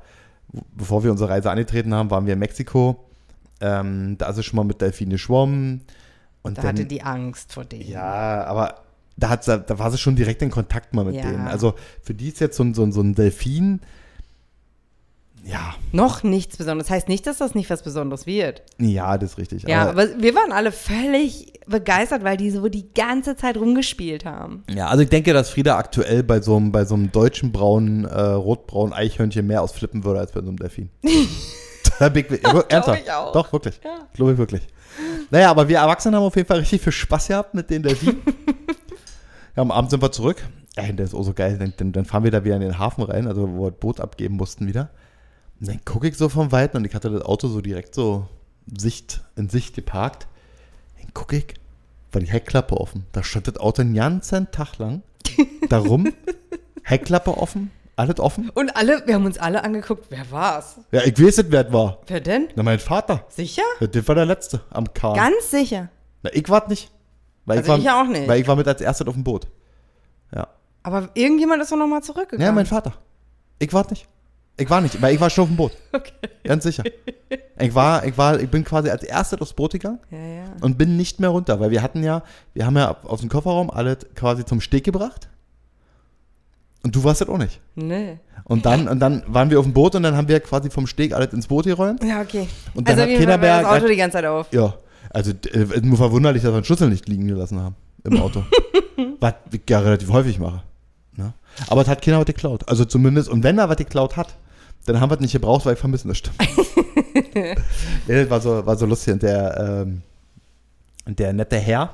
bevor wir unsere Reise angetreten haben, waren wir in Mexiko. Ähm, da ist sie schon mal mit Delfine geschwommen. Und Da dann, hatte die Angst vor denen. Ja, aber da, hat sie, da war sie schon direkt in Kontakt mal mit Ja. denen. Also für die ist jetzt so ein, so so ein Delfin, ja, Noch nichts Besonderes. Das heißt nicht, dass das nicht was Besonderes wird. ja, das ist richtig. Ja, aber, aber wir waren alle völlig begeistert, weil die so die ganze Zeit rumgespielt haben. ja, also ich denke, dass Frieda aktuell bei so einem, bei so einem deutschen braunen, äh, rotbraunen Eichhörnchen mehr ausflippen würde als bei so einem Delfin. ich, ja, ernsthaft. ich auch. Doch, wirklich. Ja. Glaube ich wirklich. Naja, aber wir Erwachsenen haben auf jeden Fall richtig viel Spaß gehabt mit den Delfinen. ja, am Abend sind wir zurück. Ey, das ist auch so geil. Dann, dann, dann fahren wir da wieder in den Hafen rein, also wo wir das Boot abgeben mussten wieder. Und dann gucke ich so vom Weiten und ich hatte das Auto so direkt so Sicht, in Sicht geparkt. Dann gucke ich, war die Heckklappe offen. Da stand das Auto einen ganzen Tag lang darum. Heckklappe offen, alles offen. Und alle, wir haben uns alle angeguckt, wer war's? Ja, ich weiß nicht, wer es war. Wer denn? Na, mein Vater. Sicher? Ja, Das war der Letzte am Kahn. Ganz sicher. Na, ich war nicht. Weil Also war, ich auch nicht. Weil ich war mit als erstes auf dem Boot. Ja. Aber irgendjemand ist doch nochmal zurückgegangen. Ja, mein Vater. Ich war nicht. Ich war nicht, weil ich war schon auf dem Boot. Okay. Ganz sicher. Ich war, ich war, ich bin quasi als erstes aufs Boot gegangen Ja, ja. und bin nicht mehr runter, weil wir hatten ja, wir haben ja aus dem Kofferraum alles quasi zum Steg gebracht. Und du warst das auch nicht. Nee. Und dann, und dann waren wir auf dem Boot und dann haben wir quasi vom Steg alles ins Boot geräumt. Ja, okay. Und dann also hat Kinderberg- das Auto die ganze Zeit auf. Ja, also äh, nur verwunderlich, dass wir einen Schlüssel nicht liegen gelassen haben im Auto. was ich ja relativ häufig mache. Ne? Aber es hat keiner was geklaut. Also zumindest, und wenn er was geklaut hat, dann haben wir es nicht gebraucht, weil ich vermissen das stimmt. ja, das war so, war so lustig. Und der, ähm, der nette Herr,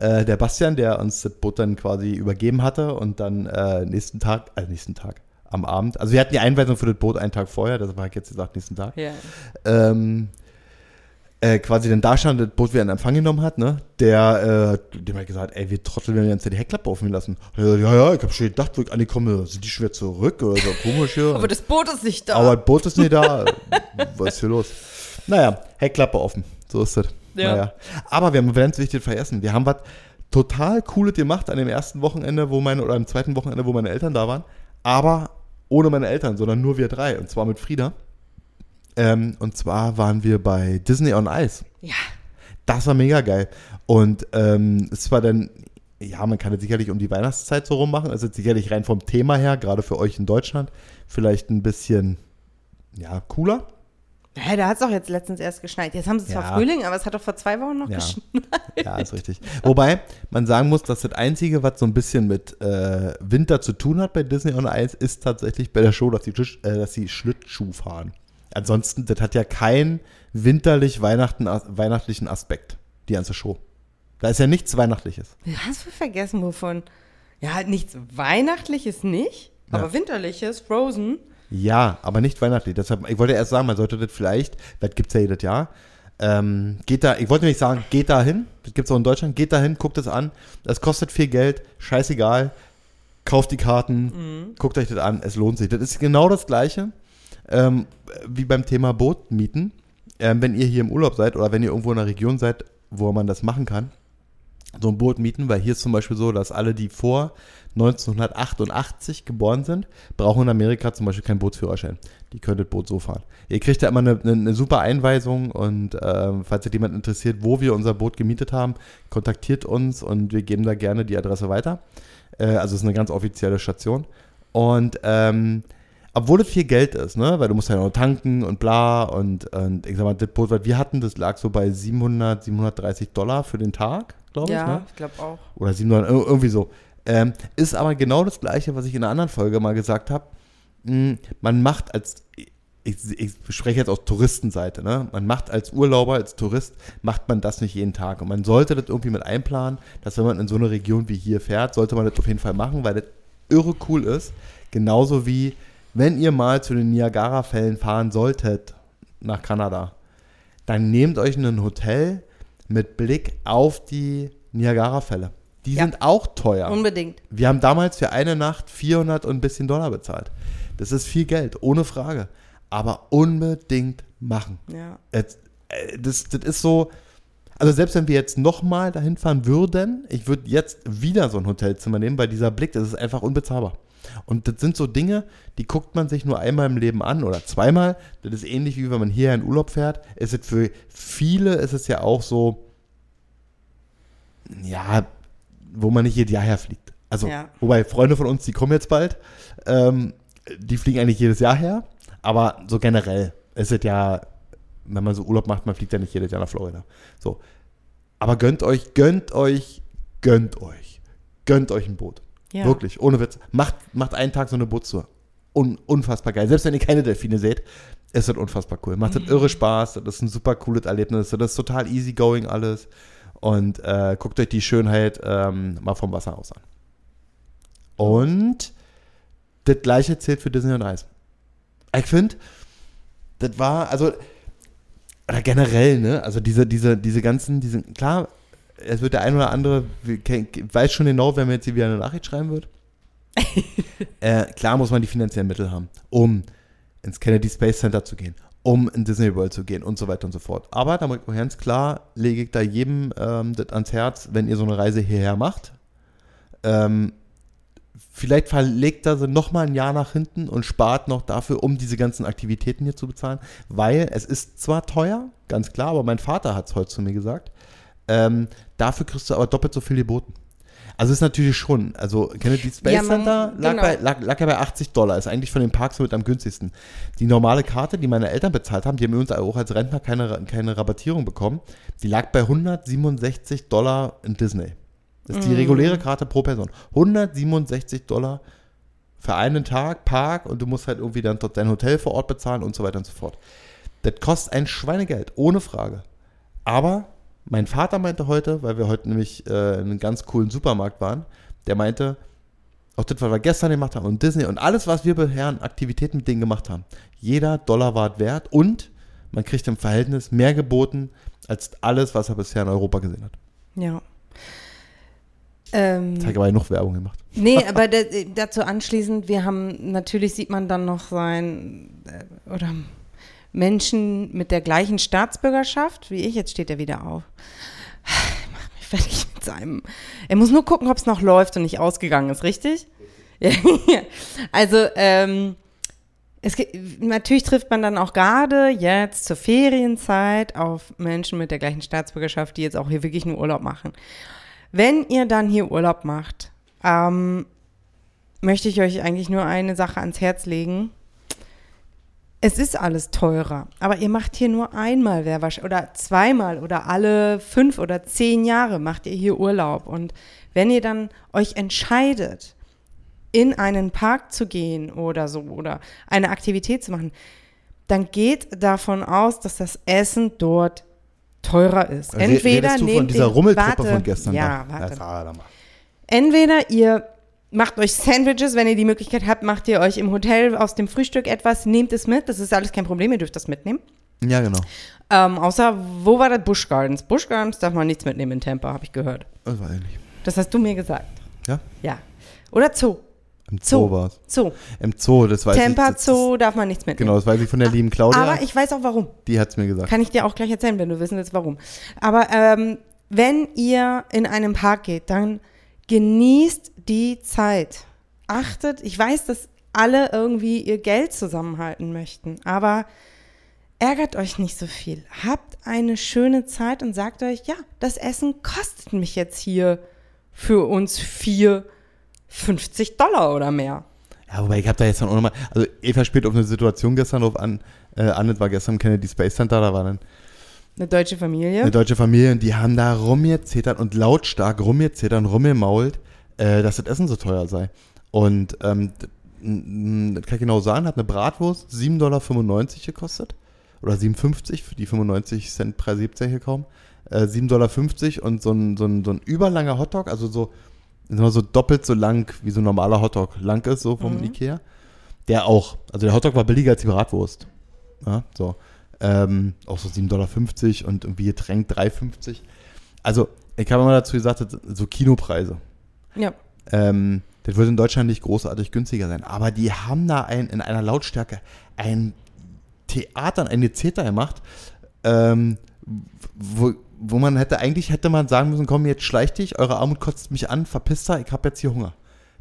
äh, der Bastian, der uns das Boot dann quasi übergeben hatte und dann äh, nächsten Tag, äh, nächsten Tag, am Abend, also wir hatten die Einweisung für das Boot einen Tag vorher, deshalb habe ich jetzt gesagt, nächsten Tag Ja. ähm, äh, quasi den Darstand, das Boot wieder in Empfang genommen hat, ne? Der, äh, dem hat gesagt, ey, wir Trottel werden jetzt die Heckklappe offen lassen. Ja, ja, ja, ich habe schon gedacht, wo ich angekomme, sind die schwer zurück oder so komisch hier. Aber das Boot ist nicht da. Aber das Boot ist nicht da. Was ist hier los? Naja, Heckklappe offen. So ist das. Ja. Naja. Aber wir haben ganz wichtig vergessen. Wir haben was total Cooles gemacht an dem ersten Wochenende, wo meine, oder am zweiten Wochenende, wo meine Eltern da waren. Aber ohne meine Eltern, sondern nur wir drei. Und zwar mit Frieda. Ähm, und zwar waren wir bei Disney on Ice. ja. Das war mega geil. Und ähm, es war dann, ja, man kann es sicherlich um die Weihnachtszeit so rummachen. Es ist sicherlich rein vom Thema her, gerade für euch in Deutschland, vielleicht ein bisschen, ja, cooler. Hä, da hat es doch jetzt letztens erst geschneit. Jetzt haben sie zwar Ja. Frühling, aber es hat doch vor zwei Wochen noch Ja. geschneit. Ja, ist richtig. Wobei man sagen muss, dass das Einzige, was so ein bisschen mit äh, Winter zu tun hat bei Disney on Ice, ist tatsächlich bei der Show, dass sie, Tisch- äh, dass sie Schlittschuh fahren. Ansonsten, das hat ja keinen winterlich Weihnachten, weihnachtlichen Aspekt, die ganze Show. Da ist ja nichts Weihnachtliches. Hast du vergessen, wovon. Ja, halt nichts Weihnachtliches nicht, Ja. aber Winterliches, Frozen. Ja, aber nicht weihnachtlich. Deshalb, ich wollte erst sagen, man sollte das vielleicht, das gibt es ja jedes Jahr, ähm, geht da, ich wollte nicht sagen, geht da hin, das gibt es auch in Deutschland, geht da hin, guckt es an, das kostet viel Geld, scheißegal, kauft die Karten, guckt euch das an, es lohnt sich. Das ist genau das Gleiche ähm, wie beim Thema Boot mieten. Ähm, wenn ihr hier im Urlaub seid oder wenn ihr irgendwo in einer Region seid, wo man das machen kann, so ein Boot mieten, weil hier ist zum Beispiel so, dass alle, die vor 1988 geboren sind, brauchen in Amerika zum Beispiel keinen Bootsführerschein. Die können das Boot so fahren. Ihr kriegt da immer eine, eine, super Einweisung und ähm, falls sich jemand interessiert, wo wir unser Boot gemietet haben, kontaktiert uns und wir geben da gerne die Adresse weiter. Äh, also es ist eine ganz offizielle Station. Und ähm, obwohl es viel Geld ist, ne, weil du musst ja noch tanken und bla und, und ich sag mal, das Boot, was wir hatten, das lag so bei 700, 730 Dollar für den Tag, glaube ich, Ja, ne? ich glaube auch. oder 700, ir- irgendwie so. Ähm, ist aber genau das Gleiche, was ich in einer anderen Folge mal gesagt habe. Man macht als, ich, ich spreche jetzt aus Touristenseite, ne? man macht als Urlauber, als Tourist, macht man das nicht jeden Tag. Und man sollte das irgendwie mit einplanen, dass wenn man in so eine Region wie hier fährt, sollte man das auf jeden Fall machen, weil das irre cool ist. Genauso wie, wenn ihr mal zu den Niagara-Fällen fahren solltet, nach Kanada, dann nehmt euch ein Hotel mit Blick auf die Niagara-Fälle. Die Ja. sind auch teuer. Unbedingt. Wir haben damals für eine Nacht 400 und ein bisschen Dollar bezahlt. Das ist viel Geld, ohne Frage. Aber unbedingt machen. Ja. Jetzt, äh, das, das ist so, also selbst wenn wir jetzt nochmal dahin fahren würden, ich würde jetzt wieder so ein Hotelzimmer nehmen, weil dieser Blick, das ist einfach unbezahlbar. Und das sind so Dinge, die guckt man sich nur einmal im Leben an oder zweimal. Das ist ähnlich wie wenn man hier in Urlaub fährt. Es ist für viele ist es ja auch so, ja, wo man nicht jedes Jahr herfliegt. Also, Ja. wobei Freunde von uns, die kommen jetzt bald, ähm, die fliegen eigentlich jedes Jahr her, aber so generell ist es ja, wenn man so Urlaub macht, man fliegt ja nicht jedes Jahr nach Florida. So. Aber gönnt euch, gönnt euch, gönnt euch, gönnt euch ein Boot. Ja. Wirklich, ohne Witz. Macht, macht einen Tag so eine Bootstour. Un, unfassbar geil. Selbst wenn ihr keine Delfine seht, ist das unfassbar cool. Macht das Mhm. irre Spaß, das ist ein super cooles Erlebnis, das ist total easygoing alles. Und äh, guckt euch die Schönheit ähm, mal vom Wasser aus an. Und das gleiche zählt für Disney und Eis. Ich finde, das war, also, oder generell, ne, also diese, diese, diese ganzen, diese, klar, es wird der ein oder andere, weiß schon genau, wenn mir jetzt hier wieder eine Nachricht schreiben wird. äh, klar muss man die finanziellen Mittel haben, um ins Kennedy Space Center zu gehen, um in Disney World zu gehen und so weiter und so fort. Aber damit ganz klar lege ich da jedem ähm, das ans Herz, wenn ihr so eine Reise hierher macht. Ähm, vielleicht verlegt er sie nochmal ein Jahr nach hinten und spart noch dafür, um diese ganzen Aktivitäten hier zu bezahlen, weil es ist zwar teuer, ganz klar, aber mein Vater hat es heute zu mir gesagt, ähm, dafür kriegst du aber doppelt so viel geboten. Also ist natürlich schon, also Kennedy Space Ja, man- Center lag, genau. bei, lag, lag ja bei 80 Dollar, ist eigentlich von den Parks mit am günstigsten. Die normale Karte, die meine Eltern bezahlt haben, die haben übrigens auch als Rentner keine, keine Rabattierung bekommen, die lag bei 167 Dollar in Disney. Das ist die reguläre Karte pro Person. 167 Dollar für einen Tag, Park und du musst halt irgendwie dann dort dein Hotel vor Ort bezahlen und so weiter und so fort. Das kostet ein Schweinegeld, ohne Frage. Aber mein Vater meinte heute, weil wir heute nämlich äh, in einem ganz coolen Supermarkt waren, der meinte, auch das, was wir gestern gemacht haben und Disney und alles, was wir bisher an Aktivitäten mit denen gemacht haben, jeder Dollar war wert und man kriegt im Verhältnis mehr geboten als alles, was er bisher in Europa gesehen hat. Ja. Ähm, Jetzt habe ich aber genug Werbung gemacht. nee, aber da, dazu anschließend, wir haben, natürlich sieht man dann noch sein, äh, oder Menschen mit der gleichen Staatsbürgerschaft wie ich, jetzt steht er wieder auf. Ich mach mich fertig mit seinem. Er muss nur gucken, ob es noch läuft und nicht ausgegangen ist, richtig? Ja. also, ähm, es, ge- natürlich trifft man dann auch gerade jetzt zur Ferienzeit auf Menschen mit der gleichen Staatsbürgerschaft, die jetzt auch hier wirklich einen Urlaub machen. Wenn ihr dann hier Urlaub macht, ähm, möchte ich euch eigentlich nur eine Sache ans Herz legen. Es ist alles teurer, aber ihr macht hier nur einmal oder zweimal oder alle fünf oder zehn Jahre macht ihr hier Urlaub. Und wenn ihr dann euch entscheidet, in einen Park zu gehen oder so oder eine Aktivität zu machen, dann geht davon aus, dass das Essen dort teurer ist. Entweder Redest du von dieser Rummeltruppe warte, von gestern. Ja, da? warte. Entweder ihr macht euch Sandwiches, wenn ihr die Möglichkeit habt, macht ihr euch im Hotel aus dem Frühstück etwas, nehmt es mit. Das ist alles kein Problem, ihr dürft das mitnehmen. ja, genau. Ähm, außer, wo war das? Busch Gardens. Busch Gardens darf man nichts mitnehmen in Tampa, habe ich gehört. Das weiß ich nicht. Das hast du mir gesagt. Ja? Ja. Oder Zoo. Im Zoo, Zoo. war es. Zoo. Im Zoo, das weiß Tampa ich. das- Zoo darf man nichts mitnehmen. Genau, das weiß ich von der lieben Claudia. Aber ich weiß auch warum. die hat es mir gesagt. Kann ich dir auch gleich erzählen, wenn du wissen willst, warum. Aber ähm, wenn ihr in einen Park geht, dann genießt die Zeit. Achtet, ich weiß, dass alle irgendwie ihr Geld zusammenhalten möchten, aber ärgert euch nicht so viel. Habt eine schöne Zeit und sagt euch, ja, das Essen kostet mich jetzt hier für uns vier 50 Dollar oder mehr. Ja, wobei ich habe da jetzt dann auch nochmal, also Eva spielt auf eine Situation gestern drauf an, äh, an, das war gestern im Kennedy Space Center, da war dann Eine deutsche Familie. eine deutsche Familie und die haben da rumgezetert und lautstark rumgezetert und rumgemault, äh, dass das Essen so teuer sei. Und ähm, das kann ich genau sagen, hat eine Bratwurst 7,95 Dollar gekostet. Oder 7,50, für die 95 Cent Preis gibt es ja hier kaum. Äh, 7,50 Dollar und so ein, so, ein, so ein überlanger Hotdog, also so, so doppelt so lang, wie so ein normaler Hotdog lang ist, so vom Ikea. Der auch, also der Hotdog war billiger als die Bratwurst. Ja, so. Ähm, auch so 7,50 Dollar und irgendwie Getränk 3,50. Also, ich habe immer dazu gesagt, so Kinopreise. Ja. Ähm, das würde in Deutschland nicht großartig günstiger sein. Aber die haben da ein, in einer Lautstärke ein Theater, eine Zeta gemacht, ähm, wo, wo man hätte, eigentlich hätte man sagen müssen, komm, jetzt schleich dich, eure Armut kotzt mich an, verpiss da, ich habe jetzt hier Hunger.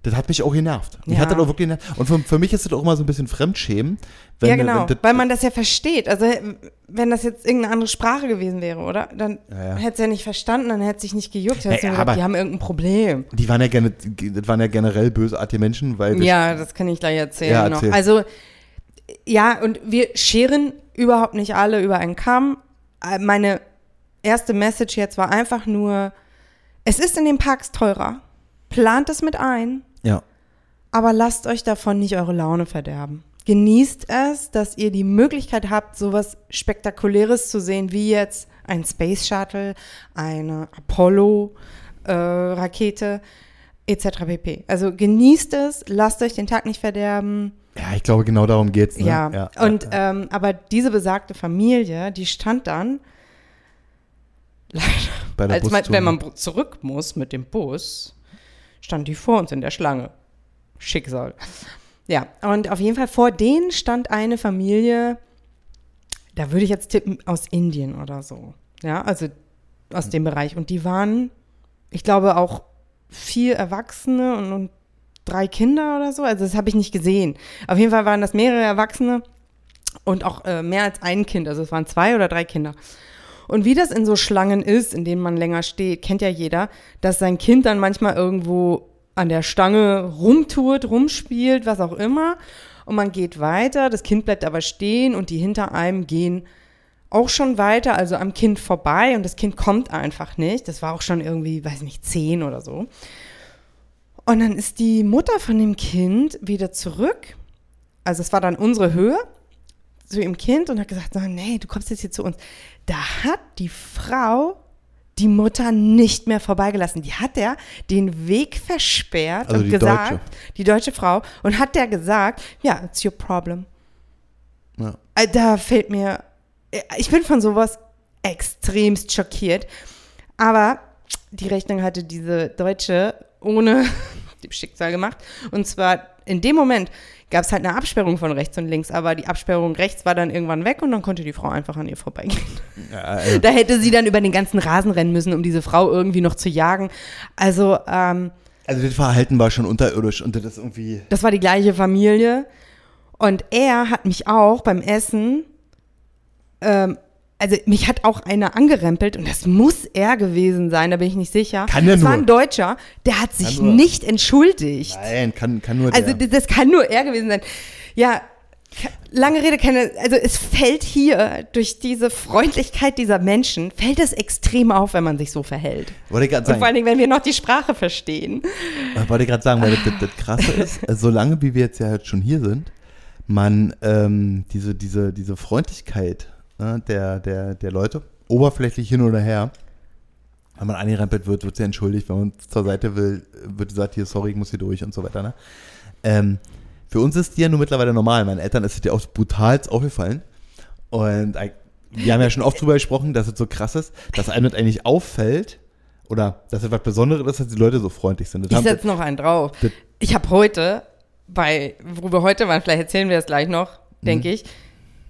Das hat mich auch genervt. Mich Ja. hat das auch wirklich genervt. Und für, für mich ist das auch immer so ein bisschen Fremdschämen. Wenn, ja, genau, das- weil man das ja versteht. Also wenn das jetzt irgendeine andere Sprache gewesen wäre, oder? Dann Ja, ja. hätte es ja nicht verstanden, dann hätte es sich nicht gejuckt. Hätte Ey, es nur aber- gesagt, die haben irgendein Problem. die waren ja gerne, das waren ja generell bösartige Menschen, weil Ja, das kann ich gleich erzählen Ja, noch. erzähl. Also, ja, und wir scheren überhaupt nicht alle über einen Kamm. Äh, Meine erste Message jetzt war einfach nur, es ist in den Parks teurer. Plant es mit ein. Aber lasst euch davon nicht eure Laune verderben. Genießt es, dass ihr die Möglichkeit habt, sowas Spektakuläres zu sehen, wie jetzt ein Space Shuttle, eine Apollo-Rakete, etc. pp. Also genießt es, lasst euch den Tag nicht verderben. Ja, ich glaube, genau darum geht's. Ne? Ja. Und Ähm, aber diese besagte Familie, die stand dann leider, als man, wenn man zurück muss mit dem Bus, stand die vor uns in der Schlange. Schicksal. Ja, und auf jeden Fall vor denen stand eine Familie, da würde ich jetzt tippen, aus Indien oder so. Ja, also aus dem Bereich. Und die waren, ich glaube, auch vier Erwachsene und, und drei Kinder oder so. Also das habe ich nicht gesehen. Auf jeden Fall waren das mehrere Erwachsene und auch äh, mehr als ein Kind. Also es waren zwei oder drei Kinder. Und wie das in so Schlangen ist, in denen man länger steht, kennt ja jeder, dass sein Kind dann manchmal irgendwo an der Stange rumtut, rumspielt, was auch immer. Und man geht weiter, das Kind bleibt aber stehen und die hinter einem gehen auch schon weiter, also am Kind vorbei und das Kind kommt einfach nicht. Das war auch schon irgendwie, weiß nicht, zehn oder so. Und dann ist die Mutter von dem Kind wieder zurück. Also es war dann unsere Höhe zu ihrem Kind und hat gesagt, nee, du kommst jetzt hier zu uns. Da hat die Frau die Mutter nicht mehr vorbeigelassen. Die hat der den Weg versperrt Also und die gesagt, Deutsche. die deutsche Frau, und hat der gesagt, ja, it's your problem. Ja. Äh, Da fällt mir, äh, ich bin von sowas extremst schockiert. Aber die Rechnung hatte diese Deutsche ohne dem Schicksal gemacht. Und zwar in dem Moment gab es halt eine Absperrung von rechts und links, aber die Absperrung rechts war dann irgendwann weg und dann konnte die Frau einfach an ihr vorbeigehen. Ja, äh, Da hätte sie dann über den ganzen Rasen rennen müssen, um diese Frau irgendwie noch zu jagen. Also, ähm, also das Verhalten war schon unterirdisch und das irgendwie. das war die gleiche Familie. Und er hat mich auch beim Essen, ähm, also mich hat auch einer angerempelt und das muss er gewesen sein, da bin ich nicht sicher. Kann der das war nur. ein Deutscher, der hat sich nicht entschuldigt. Nein, kann, kann nur Also der. das, das kann nur er gewesen sein. Ja, lange Rede, keine, also es fällt hier durch diese Freundlichkeit dieser Menschen, fällt es extrem auf, wenn man sich so verhält. Wollte ich gerade Und vor sagen, allen Dingen, wenn wir noch die Sprache verstehen. äh, wollte ich gerade sagen, weil das, das, Krasse ist, äh, solange wie wir jetzt ja halt schon hier sind, man ähm, diese, diese, diese Freundlichkeit ne, der, der, der Leute, oberflächlich hin oder her, wenn man angerempelt wird, wird sie entschuldigt, wenn man zur Seite will, wird gesagt, hier, sorry, ich muss hier durch und so weiter. Ne? Ähm, für uns ist die ja nur mittlerweile normal. Meinen Eltern ist es ja auch brutal aufgefallen. Und wir haben ja schon oft drüber gesprochen, dass es so krass ist, dass einem das eigentlich auffällt oder dass es was Besonderes ist, dass die Leute so freundlich sind. Das Ich setze noch einen drauf. Das- Ich habe heute, bei, wo wir heute waren, vielleicht erzählen wir es gleich noch, denke ich,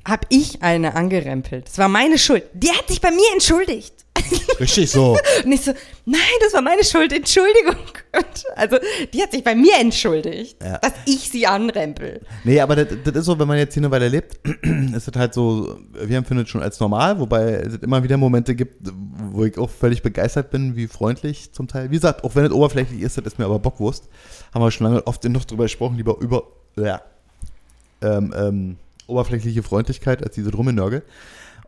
habe ich eine angerempelt. Das war meine Schuld. Die hat sich bei mir entschuldigt. Richtig so. Und ich so, nein, das war meine Schuld, Entschuldigung. Und also, die hat sich bei mir entschuldigt, Ja. dass ich sie anrempel. Nee, aber das, das ist so, wenn man jetzt hier eine Weile lebt, ist das halt so, wir empfinden es schon als normal, wobei es immer wieder Momente gibt, wo ich auch völlig begeistert bin, wie freundlich zum Teil. Wie gesagt, auch wenn es oberflächlich ist, das ist mir aber Bockwurst. Haben wir schon lange oft noch drüber gesprochen, lieber über ja, ähm, ähm, oberflächliche Freundlichkeit als diese drumme Nörgel.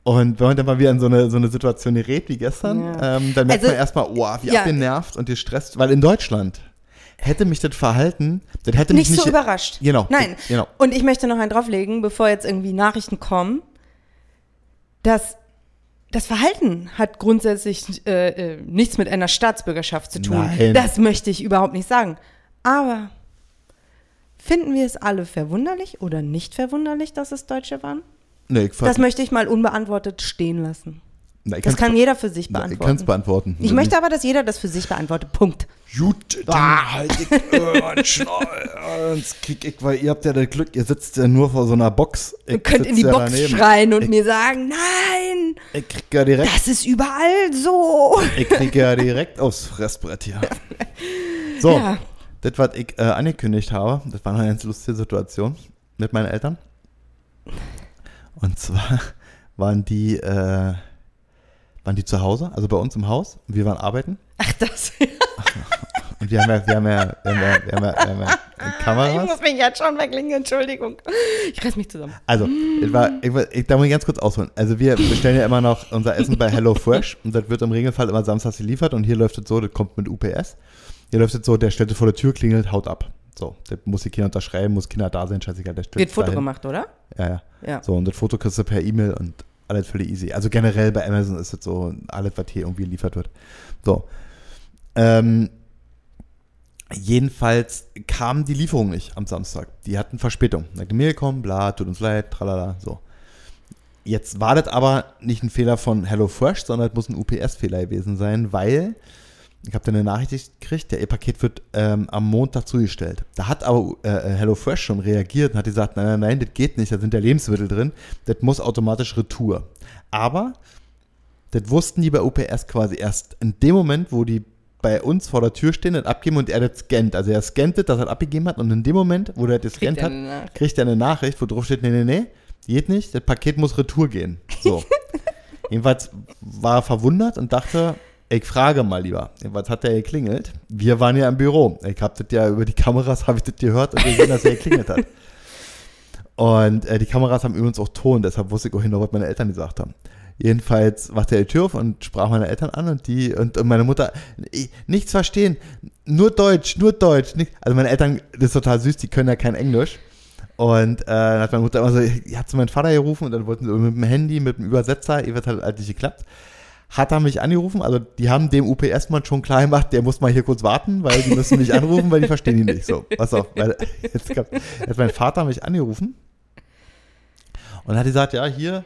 Und wenn man dann mal wieder in so eine, so eine Situation gerät wie gestern, Ja. ähm, dann merkt Also, man erstmal, oh, wie ja. abgenervt und gestresst, weil in Deutschland hätte mich das Verhalten, das hätte mich Nicht nicht so überrascht. Genau. Nein. Genau. Und ich möchte noch einen drauflegen, bevor jetzt irgendwie Nachrichten kommen, dass das Verhalten hat grundsätzlich äh, äh, nichts mit einer Staatsbürgerschaft zu tun. Nein. Das möchte ich überhaupt nicht sagen. Aber finden wir es alle verwunderlich oder nicht verwunderlich, dass es Deutsche waren? Nee, ich Das möchte ich mal unbeantwortet stehen lassen. Na, Das kann jeder für sich be- na, ich beantworten. kann's beantworten. Ich möchte aber, dass jeder das für sich beantwortet. Punkt. Gut, dann halt ich krieg ich, weil ihr habt ja das Glück, ihr sitzt ja nur vor so einer Box. Ich Ihr könnt in die ja Box daneben. schreien und ich, mir sagen, nein, ich krieg ja direkt, das ist überall so. ich krieg ja direkt aufs Fressbrett hier. So, Ja. Das, was ich äh, angekündigt habe, das war eine ganz lustige Situation mit meinen Eltern. Und zwar waren die, äh, waren die zu Hause, also bei uns im Haus. Und wir waren arbeiten. Ach, das. Und wir haben ja, wir haben ja, wir haben ja, wir haben ja, wir haben ja Ich Kameras. muss mich jetzt schon weglegen, Entschuldigung. Ich reiß mich zusammen. Also, ich war, ich, war- ich, da muss ich ganz kurz ausholen. Also, wir bestellen ja immer noch unser Essen bei HelloFresh und das wird im Regelfall immer samstags geliefert und hier läuft es so, das kommt mit UPS. Hier läuft es so, der stellt vor der Tür, klingelt, haut ab. So, das muss die Kinder unterschreiben, muss Kinder da sein, scheißegal, der Wird Foto dahin. gemacht, oder? Ja, ja. Ja. So, und das Foto kriegst du per E-Mail und alles völlig easy. Also generell bei Amazon ist es so, alles, was hier irgendwie geliefert wird. So. Ähm, jedenfalls kam die Lieferung nicht am Samstag. Die hatten Verspätung. Da hat eine Mail gekommen, bla, tut uns leid, tralala, so. Jetzt war das aber nicht ein Fehler von HelloFresh, sondern es muss ein UPS-Fehler gewesen sein, weil ich habe dann eine Nachricht gekriegt, der E-Paket wird ähm, am Montag zugestellt. Da hat aber äh, HelloFresh schon reagiert und hat gesagt, nein, nein, nein, das geht nicht, da sind ja Lebensmittel drin, das muss automatisch Retour. Aber das wussten die bei UPS quasi erst in dem Moment, wo die bei uns vor der Tür stehen und abgeben und er das scannt. Also er scannt das, dass er abgegeben hat und in dem Moment, wo er das Kriegt gescannt er hat, kriegt er eine Nachricht, wo drauf steht, nee, nee, nee, geht nicht, das Paket muss Retour gehen. So. Jedenfalls war er verwundert und dachte, ich frage mal lieber. Jedenfalls hat er geklingelt. Wir waren ja im Büro. Ich habe das ja über die Kameras, habe ich das gehört und gesehen, dass er geklingelt hat. Und äh, die Kameras haben übrigens auch Ton, deshalb wusste ich auch genau, was meine Eltern gesagt haben. Jedenfalls machte er die Tür auf und sprach meine Eltern an und die und, und meine Mutter ich, nichts verstehen, nur Deutsch, nur Deutsch. Nicht, also meine Eltern, das ist total süß, die können ja kein Englisch. Und äh, dann hat meine Mutter immer so, hat zu meinen Vater gerufen und dann wollten sie mit dem Handy, mit dem Übersetzer, ihr wird halt nicht geklappt. Hat er mich angerufen, also die haben dem UPS-Mann schon klar gemacht, der muss mal hier kurz warten, weil die müssen mich anrufen, weil die verstehen ihn nicht. So, pass auf, weil jetzt, kam, mein Vater mich angerufen und hat gesagt, ja, hier,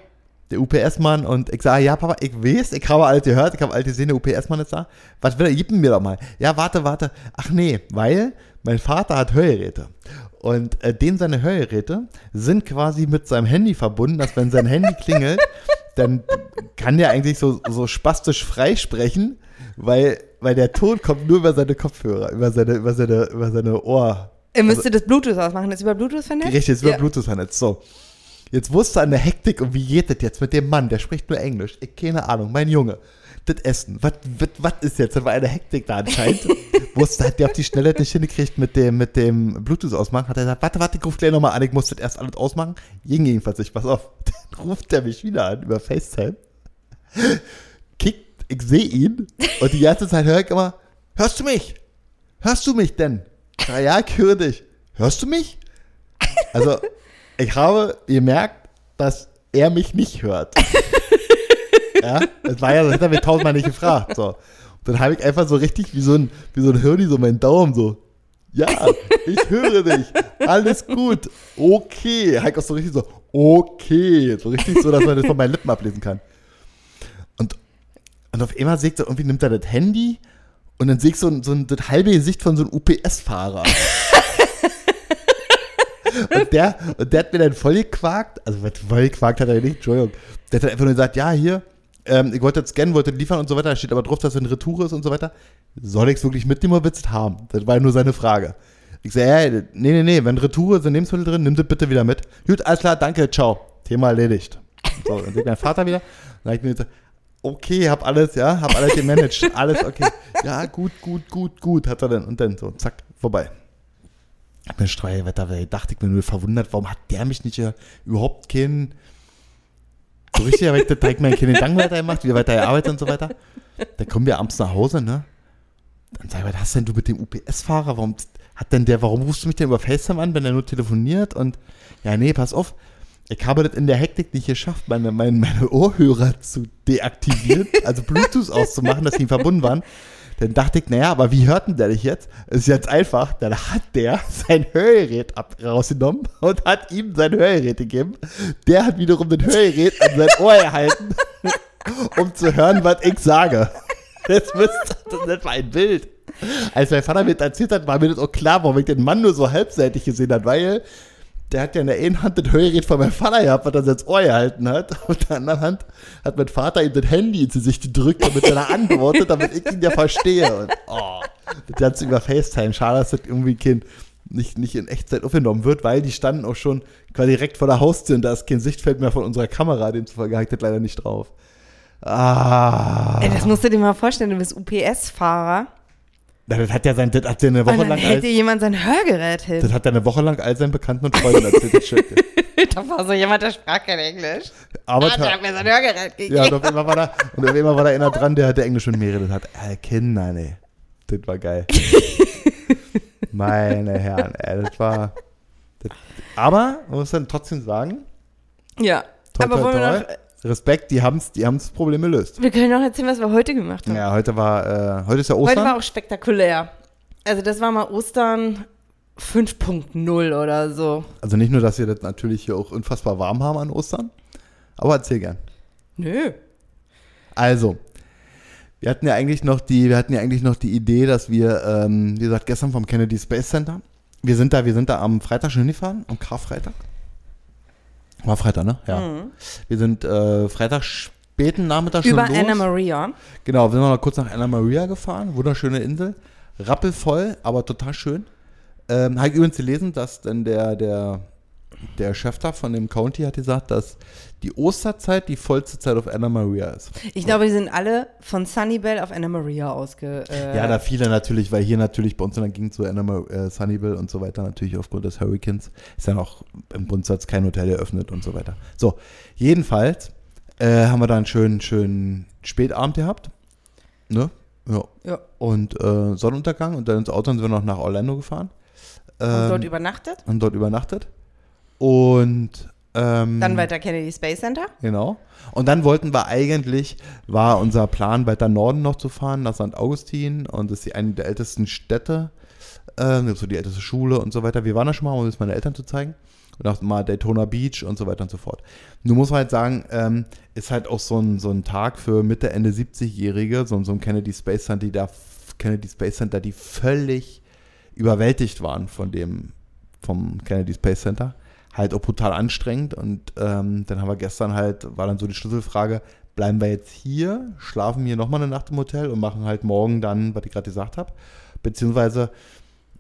der UPS-Mann und ich sage, ja, Papa, ich weiß, ich habe alles gehört, ich habe alles gesehen, der UPS-Mann ist da. Was will er? Gib mir doch mal. Ja, warte, warte. Ach nee, weil mein Vater hat Hörgeräte. Und äh, dem seine Hörgeräte sind quasi mit seinem Handy verbunden, dass wenn sein Handy klingelt, dann kann der eigentlich so, so spastisch freisprechen, weil, weil der Ton kommt nur über seine Kopfhörer, über seine, über seine, über seine Ohr. Ihr müsstet das Bluetooth ausmachen. Das ist über Bluetooth vernetzt? Richtig, jetzt über Ja. Bluetooth vernetzt. So. Jetzt wusste an der Hektik und wie geht das jetzt mit dem Mann, der spricht nur Englisch. Ich, keine Ahnung, mein Junge. Das Essen, was ist jetzt? Das war eine Hektik da anscheinend. wusste, hat der auf die Schnelle nicht hingekriegt mit dem, mit dem Bluetooth ausmachen. Hat er gesagt, warte, warte, ich ruf gleich nochmal an, ich muss das erst alles ausmachen. Ging jedenfalls nicht, pass auf. Dann ruft er mich wieder an über FaceTime. Kickt, ich sehe ihn und die ganze Zeit höre ich immer, hörst du mich? Hörst du mich denn? Na ja, ich höre dich. Hörst du mich? Also, ich habe gemerkt, dass er mich nicht hört. ja, das war ja, das hat er mir tausendmal nicht gefragt. So. Und dann habe ich einfach so richtig wie so ein, wie so ein Hirni so meinen Daumen so. Ja, ich höre dich. Alles gut. Okay. Heik auch so richtig so, okay. So richtig so, dass man das von meinen Lippen ablesen kann. Und, und auf einmal seht so, irgendwie nimmt er das Handy und dann sehe ich so, so ein, das halbe Gesicht von so einem UPS-Fahrer. Und der, und der hat mir dann voll gequakt, also voll gequakt hat er nicht, Entschuldigung. Der hat dann einfach nur gesagt, ja, hier, ähm, ich wollte das scannen, wollte liefern und so weiter, da steht aber drauf, dass es eine Retour ist und so weiter. Soll ich es wirklich mitnehmen oder willst haben? Das war ja nur seine Frage. Ich sage, ja, nee, nee, nee, wenn Retour sind Lebensmittel drin, nimm das bitte wieder mit. Gut, alles klar, danke, ciao. Thema erledigt. So, dann sieht mein Vater wieder. Dann habe ich mir gesagt, okay, hab alles, ja, hab alles gemanagt, alles okay. Ja, gut, gut, gut, gut, hat er dann. Und dann so, zack, vorbei. Ich bin Streuwetter, weil dachte ich mir nur verwundert, warum hat der mich nicht äh, überhaupt keinen, so richtig, weil ich direkt meinen Kindern Gedanken weiter gemacht, wie weiter gearbeitet und so weiter. Dann kommen wir abends nach Hause, ne? Dann sag ich, was hast denn du mit dem UPS-Fahrer? Warum hat denn der, warum rufst du mich denn über FaceTime an, wenn er nur telefoniert? Und ja, nee, pass auf. Ich habe das in der Hektik nicht geschafft, meine, meine, meine Ohrhörer zu deaktivieren, also Bluetooth auszumachen, dass die verbunden waren. Dann dachte ich, naja, aber wie hört denn der dich jetzt? Ist jetzt einfach, dann hat der sein Hörgerät ab, rausgenommen und hat ihm sein Hörgerät gegeben. Der hat wiederum den Hörgerät an sein Ohr gehalten, um zu hören, was ich sage. Das, müsste, das war ein Bild. Als mein Vater mir das erzählt hat, war mir das auch klar, warum ich den Mann nur so halbseitig gesehen habe, weil der hat ja in der einen Hand das Hörgerät von meinem Vater gehabt, was er ins Ohr gehalten hat. Und der anderen Hand hat mein Vater ihm das Handy ins Gesicht gedrückt, damit er da antwortet, damit ich ihn ja verstehe. Und, oh, das Ganze über FaceTime. Schade, dass das irgendwie Kind nicht, nicht in Echtzeit aufgenommen wird, weil die standen auch schon quasi direkt vor der Haustür und da ist kein Sichtfeld mehr von unserer Kamera, demzufolge ich das leider nicht drauf. Ah. Ey, das musst du dir mal vorstellen, du bist UPS-Fahrer. Das hat ja sein, das hat ja eine Woche Und dann lang hält als, dir jemand sein Hörgerät hin. das hat er eine Woche lang all seinen Bekannten und Freunden erzählt. Da war so jemand, der sprach kein Englisch. Aber Ah, der hat mir sein Hörgerät gegeben. Ja, und auf einmal war da, und auf einmal war da einer dran, der hatte Englisch mit mir geredet hat. Äh, Kinder, nee. Das war geil. Meine Herren, ey, das war. Das, aber, man muss dann trotzdem sagen, Ja. toi, Aber toi, wollen wir toi, noch, Respekt, die haben die haben's das Problem gelöst. wir können noch erzählen, was wir heute gemacht haben. Ja, heute war, äh, heute ist ja Heute Ostern. war auch spektakulär. Also das war mal Ostern 5.0 oder so. also nicht nur, dass wir das natürlich hier auch unfassbar warm haben an Ostern, aber erzähl gern. Nö. Also, wir hatten ja eigentlich noch die, wir hatten ja eigentlich noch die Idee, dass wir, ähm, wie gesagt, gestern vom Kennedy Space Center, wir sind da, wir sind da am Freitag schon hingefahren, am Karfreitag. War Freitag, ne? Ja. Mhm. Wir sind äh, Freitag späten Nachmittag schon Über. Anna Maria. Genau, wir sind noch kurz nach Anna Maria gefahren, wunderschöne Insel, rappelvoll, aber total schön. Ähm, habe ich übrigens gelesen, dass dann der, der, der Chef da von dem County hat gesagt, dass die Osterzeit die vollste Zeit auf Anna Maria ist. Ich glaube, die sind alle von Sunnybell auf Anna Maria ausge... Äh, Ja, da viele natürlich, weil hier natürlich bei uns in der Gegend so Animal, äh, Sunnyville und so weiter, natürlich aufgrund des Hurricanes, ist ja noch im Grundsatz kein Hotel eröffnet und so weiter. So, jedenfalls äh, haben wir da einen schönen, schönen Spätabend gehabt. Ne? Ja. Ja. Und äh, Sonnenuntergang und dann ins Auto und sind wir noch nach Orlando gefahren. Und Ähm, dort übernachtet. haben dort übernachtet. Und ähm, Dann weiter Kennedy Space Center. Genau. Und dann wollten wir eigentlich, war unser Plan, weiter Norden noch zu fahren, nach St. Augustin. Und das ist die, eine der ältesten Städte, ähm, so die älteste Schule und so weiter. Wir waren da schon mal, um es meine Eltern zu zeigen. Und auch mal Daytona Beach und so weiter und so fort. Nun muss man halt sagen, ähm, ist halt auch so ein, so ein Tag für Mitte, Ende 70-Jährige, so, so ein Kennedy Space Center, die da, Kennedy Space Center, die völlig überwältigt waren von dem, vom Kennedy Space Center. Halt auch brutal anstrengend. Und ähm, dann haben wir gestern halt, war dann so die Schlüsselfrage, bleiben wir jetzt hier, schlafen hier nochmal eine Nacht im Hotel und machen halt morgen dann, was ich gerade gesagt habe. Beziehungsweise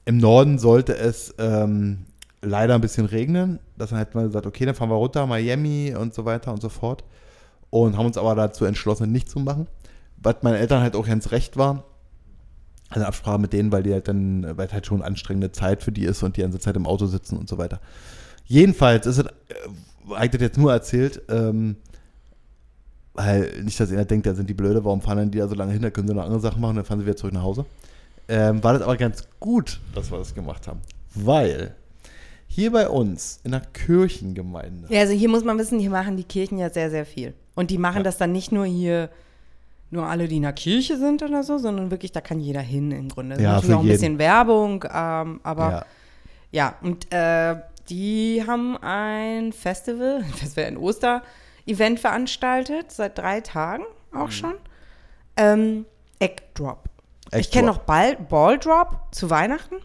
im Norden sollte es ähm, leider ein bisschen regnen. Das dann hätten wir gesagt, okay, dann fahren wir runter, Miami und so weiter und so fort. Und haben uns aber dazu entschlossen, nicht zu machen. Was meinen Eltern halt auch ganz recht war. Also Absprache mit denen, weil die halt dann, weil halt schon anstrengende Zeit für die ist und die ganze Zeit im Auto sitzen und so weiter. Jedenfalls ist es, äh, habe ich das jetzt nur erzählt, ähm, weil nicht, dass einer denkt, da sind die blöde, warum fahren denn die da so lange hin, da können sie noch andere Sachen machen, dann fahren sie wieder zurück nach Hause. Ähm, war das aber ganz gut, dass wir das gemacht haben. Weil hier bei uns in der Kirchengemeinde, Ja, also hier muss man wissen, hier machen die Kirchen ja sehr, sehr viel. Und die machen Ja. das dann nicht nur hier, nur alle, die in der Kirche sind oder so, sondern wirklich, da kann jeder hin im Grunde. Ja, Natürlich für auch ein jeden. bisschen Werbung, ähm, aber ja, Ja, und äh, die haben ein Festival, ein Festival, ein Oster-Event veranstaltet, seit drei Tagen auch schon. Ähm, Egg Drop. ich Egg kenne Drop. noch Ball, Ball Drop zu Weihnachten.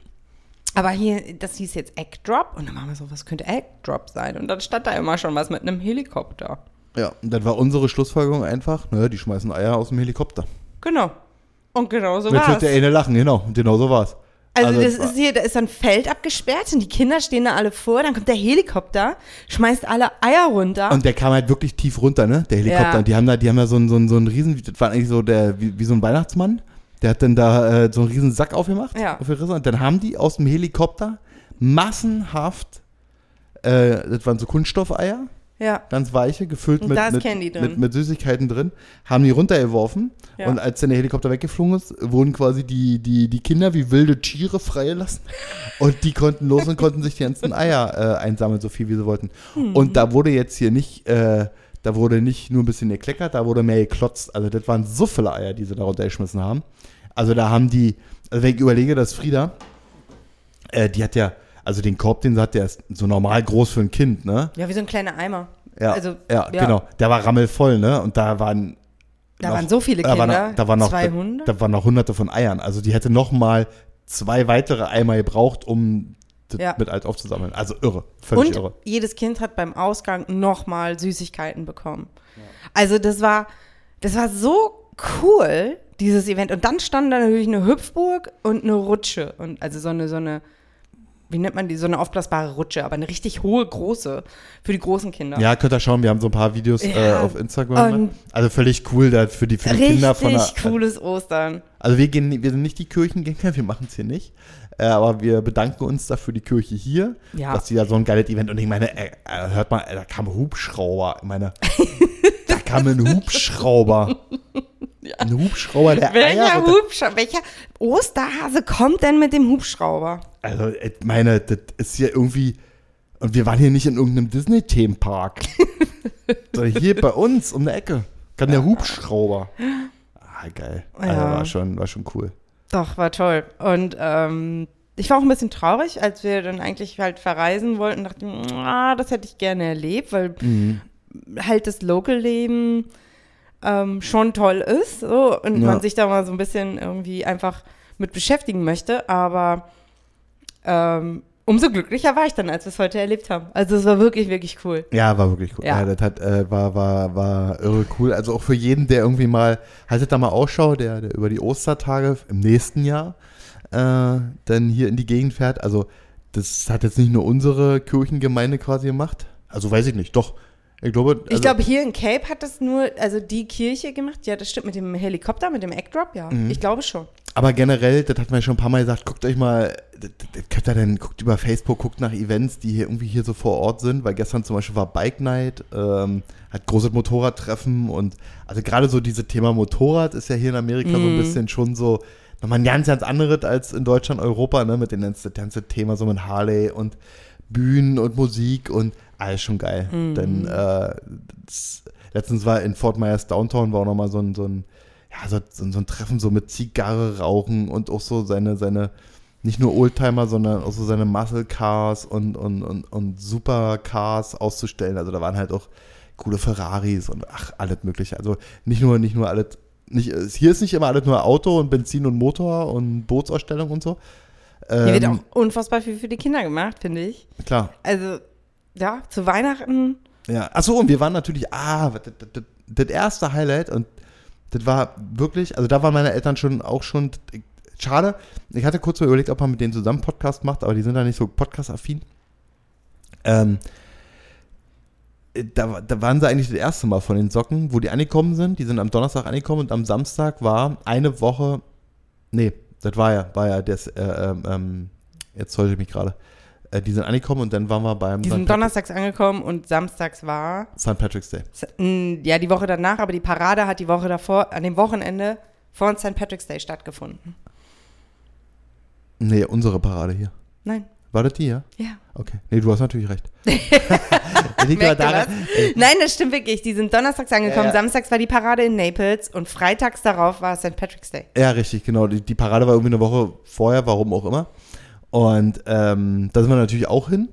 Aber hier, das hieß jetzt Egg Drop. Und dann waren wir so, was könnte Egg Drop sein? Und dann stand da immer schon was mit einem Helikopter. ja, und dann war unsere Schlussfolgerung einfach, naja, die schmeißen Eier aus dem Helikopter. Genau. Und genau so Jetzt war wird der eine lachen, genau, genau so war's. Also, das es war- ist hier, da ist ein Feld abgesperrt und die Kinder stehen da alle vor, dann kommt der Helikopter, schmeißt alle Eier runter. Und der kam halt wirklich tief runter, ne? Der Helikopter. Ja. Und die haben da, die haben da so einen, so einen, so einen riesen, das war eigentlich so der, wie, wie so ein Weihnachtsmann. Der hat dann da äh, so einen riesen Sack aufgemacht. Ja. Aufgerissen. Und dann haben die aus dem Helikopter massenhaft, äh, das waren so Kunststoffeier, ja. ganz weiche, gefüllt mit, mit, mit, mit Süßigkeiten drin, haben die runtergeworfen. Ja. Und als dann der Helikopter weggeflogen ist, wurden quasi die, die, die Kinder wie wilde Tiere freigelassen. Und die konnten los und konnten sich die ganzen Eier äh, einsammeln, so viel wie sie wollten. Hm. Und da wurde jetzt hier nicht, äh, da wurde nicht nur ein bisschen gekleckert, da wurde mehr geklotzt. Also das waren so viele Eier, die sie da runtergeschmissen haben. Also da haben die, also wenn ich überlege, dass Frieda, äh, die hat ja, also den Korb, den sie hat, der ist so normal groß für ein Kind, ne? Ja, wie so ein kleiner Eimer. Ja, Also, ja, ja. genau. Der war rammelvoll, ne? Und da waren Da noch- waren so viele da waren Kinder. noch, da waren noch, 200? Da, da waren noch hunderte von Eiern. Also die hätte noch mal zwei weitere Eimer gebraucht, um das Ja. mit alt aufzusammeln. Also irre, völlig Und irre. jedes Kind hat beim Ausgang nochmal Süßigkeiten bekommen. Also das war, das war so cool, dieses Event. Und dann stand da natürlich eine Hüpfburg und eine Rutsche. Und also so eine, so eine, wie nennt man die, so eine aufblasbare Rutsche, aber eine richtig hohe, große für die großen Kinder. Ja, könnt ihr schauen, wir haben so ein paar Videos äh, Ja. auf Instagram. Und- Also völlig cool da für die, für die Richtig Kinder von der, cooles Ostern. Also wir gehen, wir sind nicht die Kirchengänger, wir machen es hier nicht. Äh, aber wir bedanken uns dafür die Kirche hier, Ja. dass die da so ein geiles Event und ich meine, äh, äh, hört mal, äh, da kam ein Hubschrauber. Ich meine, da kam ein Hubschrauber. Ein Hubschrauber, der Welcher Eier Hubschrauber, welcher Osterhase kommt denn mit dem Hubschrauber? Also, ich meine, das ist hier irgendwie. Und wir waren hier nicht in irgendeinem Disney-Themenpark. sondern hier bei uns um die Ecke. Kann der Hubschrauber. Ah, geil. Also, Ja. war, schon, war schon cool. Doch, war toll. Und ähm, ich war auch ein bisschen traurig, als wir dann eigentlich halt verreisen wollten, dachte ich, ah, das hätte ich gerne erlebt, weil Mhm. halt das Local-Leben ähm, schon toll ist so, und Ja. man sich da mal so ein bisschen irgendwie einfach mit beschäftigen möchte. Aber ähm, umso glücklicher war ich dann, als wir es heute erlebt haben. Also es war wirklich, wirklich cool. Ja, war wirklich cool. Ja, Ja. das hat, äh, war, war, war irre cool. Also auch für jeden, der irgendwie mal, haltet da mal Ausschau, der, der über die Ostertage im nächsten Jahr äh, dann hier in die Gegend fährt. Also das hat jetzt nicht nur unsere Kirchengemeinde quasi gemacht. Also weiß ich nicht, doch. Ich glaube, Ich also, glaube, hier in Cape hat das nur, also die Kirche gemacht. Ja, das stimmt mit dem Helikopter, mit dem Eckdrop, ja. Mhm. Ich glaube schon. Aber generell, das hat man ja schon ein paar Mal gesagt, guckt euch mal, das, das könnt ihr dann, guckt über Facebook, guckt nach Events, die hier irgendwie hier so vor Ort sind, weil gestern zum Beispiel war Bike Night, ähm, hat großes Motorradtreffen und also gerade so dieses Thema Motorrad ist ja hier in Amerika so ein bisschen schon so nochmal ein ganz, ganz anderes als in Deutschland, Europa, ne, mit dem ganzen, Thema so mit Harley und Bühnen und Musik und alles schon geil. Denn äh, das, letztens war in Fort Myers Downtown war auch nochmal so ein, so ein ja, so, so, so ein Treffen so mit Zigarre rauchen und auch so seine, seine, nicht nur Oldtimer, sondern auch so seine Muscle Cars und, und, und, und Supercars auszustellen. Also da waren halt auch coole Ferraris und ach, alles mögliche. Also nicht nur, nicht nur alles, nicht, hier ist nicht immer alles nur Auto und Benzin und Motor und Bootsausstellung und so. Hier wird Ähm, auch unfassbar viel für die Kinder gemacht, finde ich. klar. Also, ja, zu Weihnachten. Ja, achso, und wir waren natürlich, ah, das, das, das, erste Highlight und das war wirklich, also da waren meine Eltern schon auch schon, schade, ich hatte kurz mal überlegt, ob man mit denen zusammen Podcast macht, aber die sind da nicht so podcast-affin. Ähm, da, da waren sie eigentlich das erste Mal von den Socken, wo die angekommen sind. Die sind am Donnerstag angekommen und am Samstag war eine Woche, nee, das war ja, war ja das, äh, ähm, ähm, jetzt täusche ich mich gerade. Äh, die sind angekommen und dann waren wir beim Die St. sind Pat- donnerstags angekommen und samstags war, St. Patrick's Day. S- ja, die Woche danach, aber die Parade hat die Woche davor, an dem Wochenende vor St. Patrick's Day stattgefunden. Nee, unsere Parade hier. Nein, War das die, ja? ja. Okay. Nee, du hast natürlich recht. daran? Nein, das stimmt wirklich. Die sind donnerstags angekommen, Ja, ja. samstags war die Parade in Naples und freitags darauf war St. Patrick's Day. ja, richtig, genau. Die, die Parade war irgendwie eine Woche vorher, warum auch immer. Und ähm, da sind wir natürlich auch hin.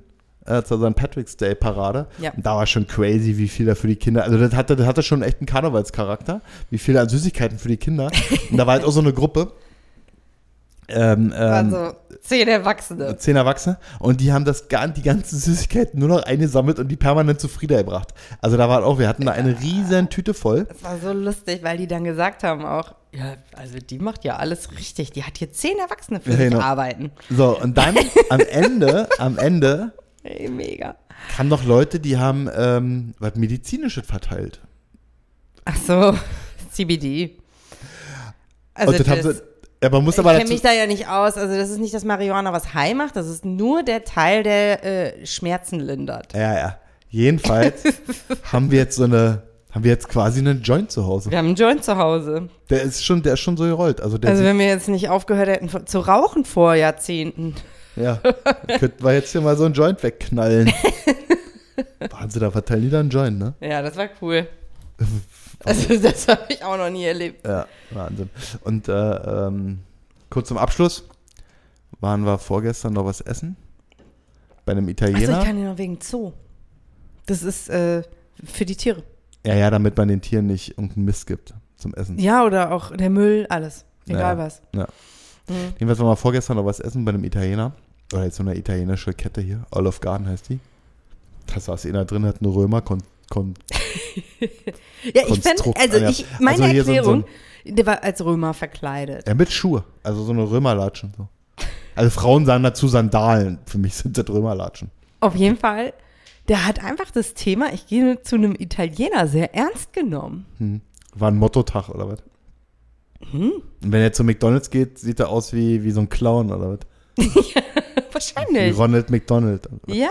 Äh, zur St. Patrick's Day Parade. Ja. Und da war schon crazy, wie viel da für die Kinder. Also, das hatte, das hatte schon echt einen Karnevalscharakter. Wie viel an Süßigkeiten für die Kinder. Und da war halt auch so eine Gruppe. Ähm, ähm, Also zehn Erwachsene. zehn Erwachsene und die haben das die ganzen Süßigkeiten nur noch eingesammelt und die permanent zu Frieda gebracht. Also da war auch, wir hatten da eine riesen Tüte voll. Das war so lustig, weil die dann gesagt haben auch, ja, also die macht ja alles richtig. Die hat hier zehn Erwachsene für Ja, sich genau. arbeiten. So, und dann am Ende, am Ende Ey, mega. kamen noch Leute, die haben ähm, was Medizinisches verteilt. Ach so, CBD. Also und das haben das, sie, ja, man muss ich aber kenne dazu, mich da ja nicht aus. Also das ist nicht das Marihuana, was high macht. Das ist nur der Teil, der äh, Schmerzen lindert. ja, ja. Jedenfalls haben wir jetzt so eine, haben wir jetzt quasi einen Joint zu Hause. Wir haben einen Joint zu Hause. Der ist schon, der ist schon so gerollt. Also Also wenn wir jetzt nicht aufgehört hätten zu rauchen vor Jahrzehnten. ja, könnten wir jetzt hier mal so einen Joint wegknallen. Wahnsinn, da verteilen die dann einen Joint, ne? Ja, das war cool. Also, das habe ich auch noch nie erlebt. Ja, Wahnsinn. Und äh, ähm, kurz zum Abschluss waren wir vorgestern noch was essen. Bei einem Italiener. ich kann ja noch wegen Zoo. Das ist äh, für die Tiere. ja, ja, damit man den Tieren nicht irgendeinen Mist gibt zum Essen. Ja, oder auch der Müll, alles. Egal Ja. was. Ja. Mhm. Jedenfalls waren wir vorgestern noch was essen bei einem Italiener. Oder jetzt so eine italienische Kette hier. Olive Garden heißt die. Da saß einer drin, hat einen Römer, kon, kon, Ja, ich fände, Konstrukt also ich, meine also hier so ein- Erklärung, so der war als Römer verkleidet. ja, mit Schuhe. Also so eine Römerlatschen. So. Also Frauen sagen dazu Sandalen. Für mich sind das Römerlatschen. Auf jeden Fall, der hat einfach das Thema, ich gehe zu einem Italiener, sehr ernst genommen. Hm. War ein Mottotag oder was? Hm? Und wenn er zu McDonalds geht, sieht er aus wie, wie so ein Clown oder was? Wie Wahrscheinlich. Ronald McDonald. Ja.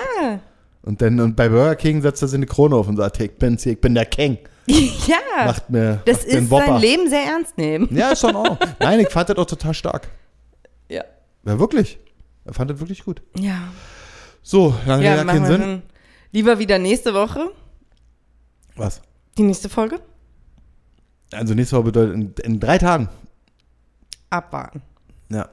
Und dann und bei Burger King setzt er sich eine Krone auf und sagt, ich bin's hier, ich bin der King. ja. Macht mir, das macht mir einen ist Whopper. sein Leben sehr ernst nehmen. Ja, schon auch. Nein, ich fand das auch total stark. Ja. Ja, wirklich. Er fand das wirklich gut. Ja. So, lange Ja, ja, machen keinen wir Sinn. dann lieber wieder nächste Woche, Was? die nächste Folge. Also nächste Woche bedeutet in, in drei Tagen. Abwarten. Ja.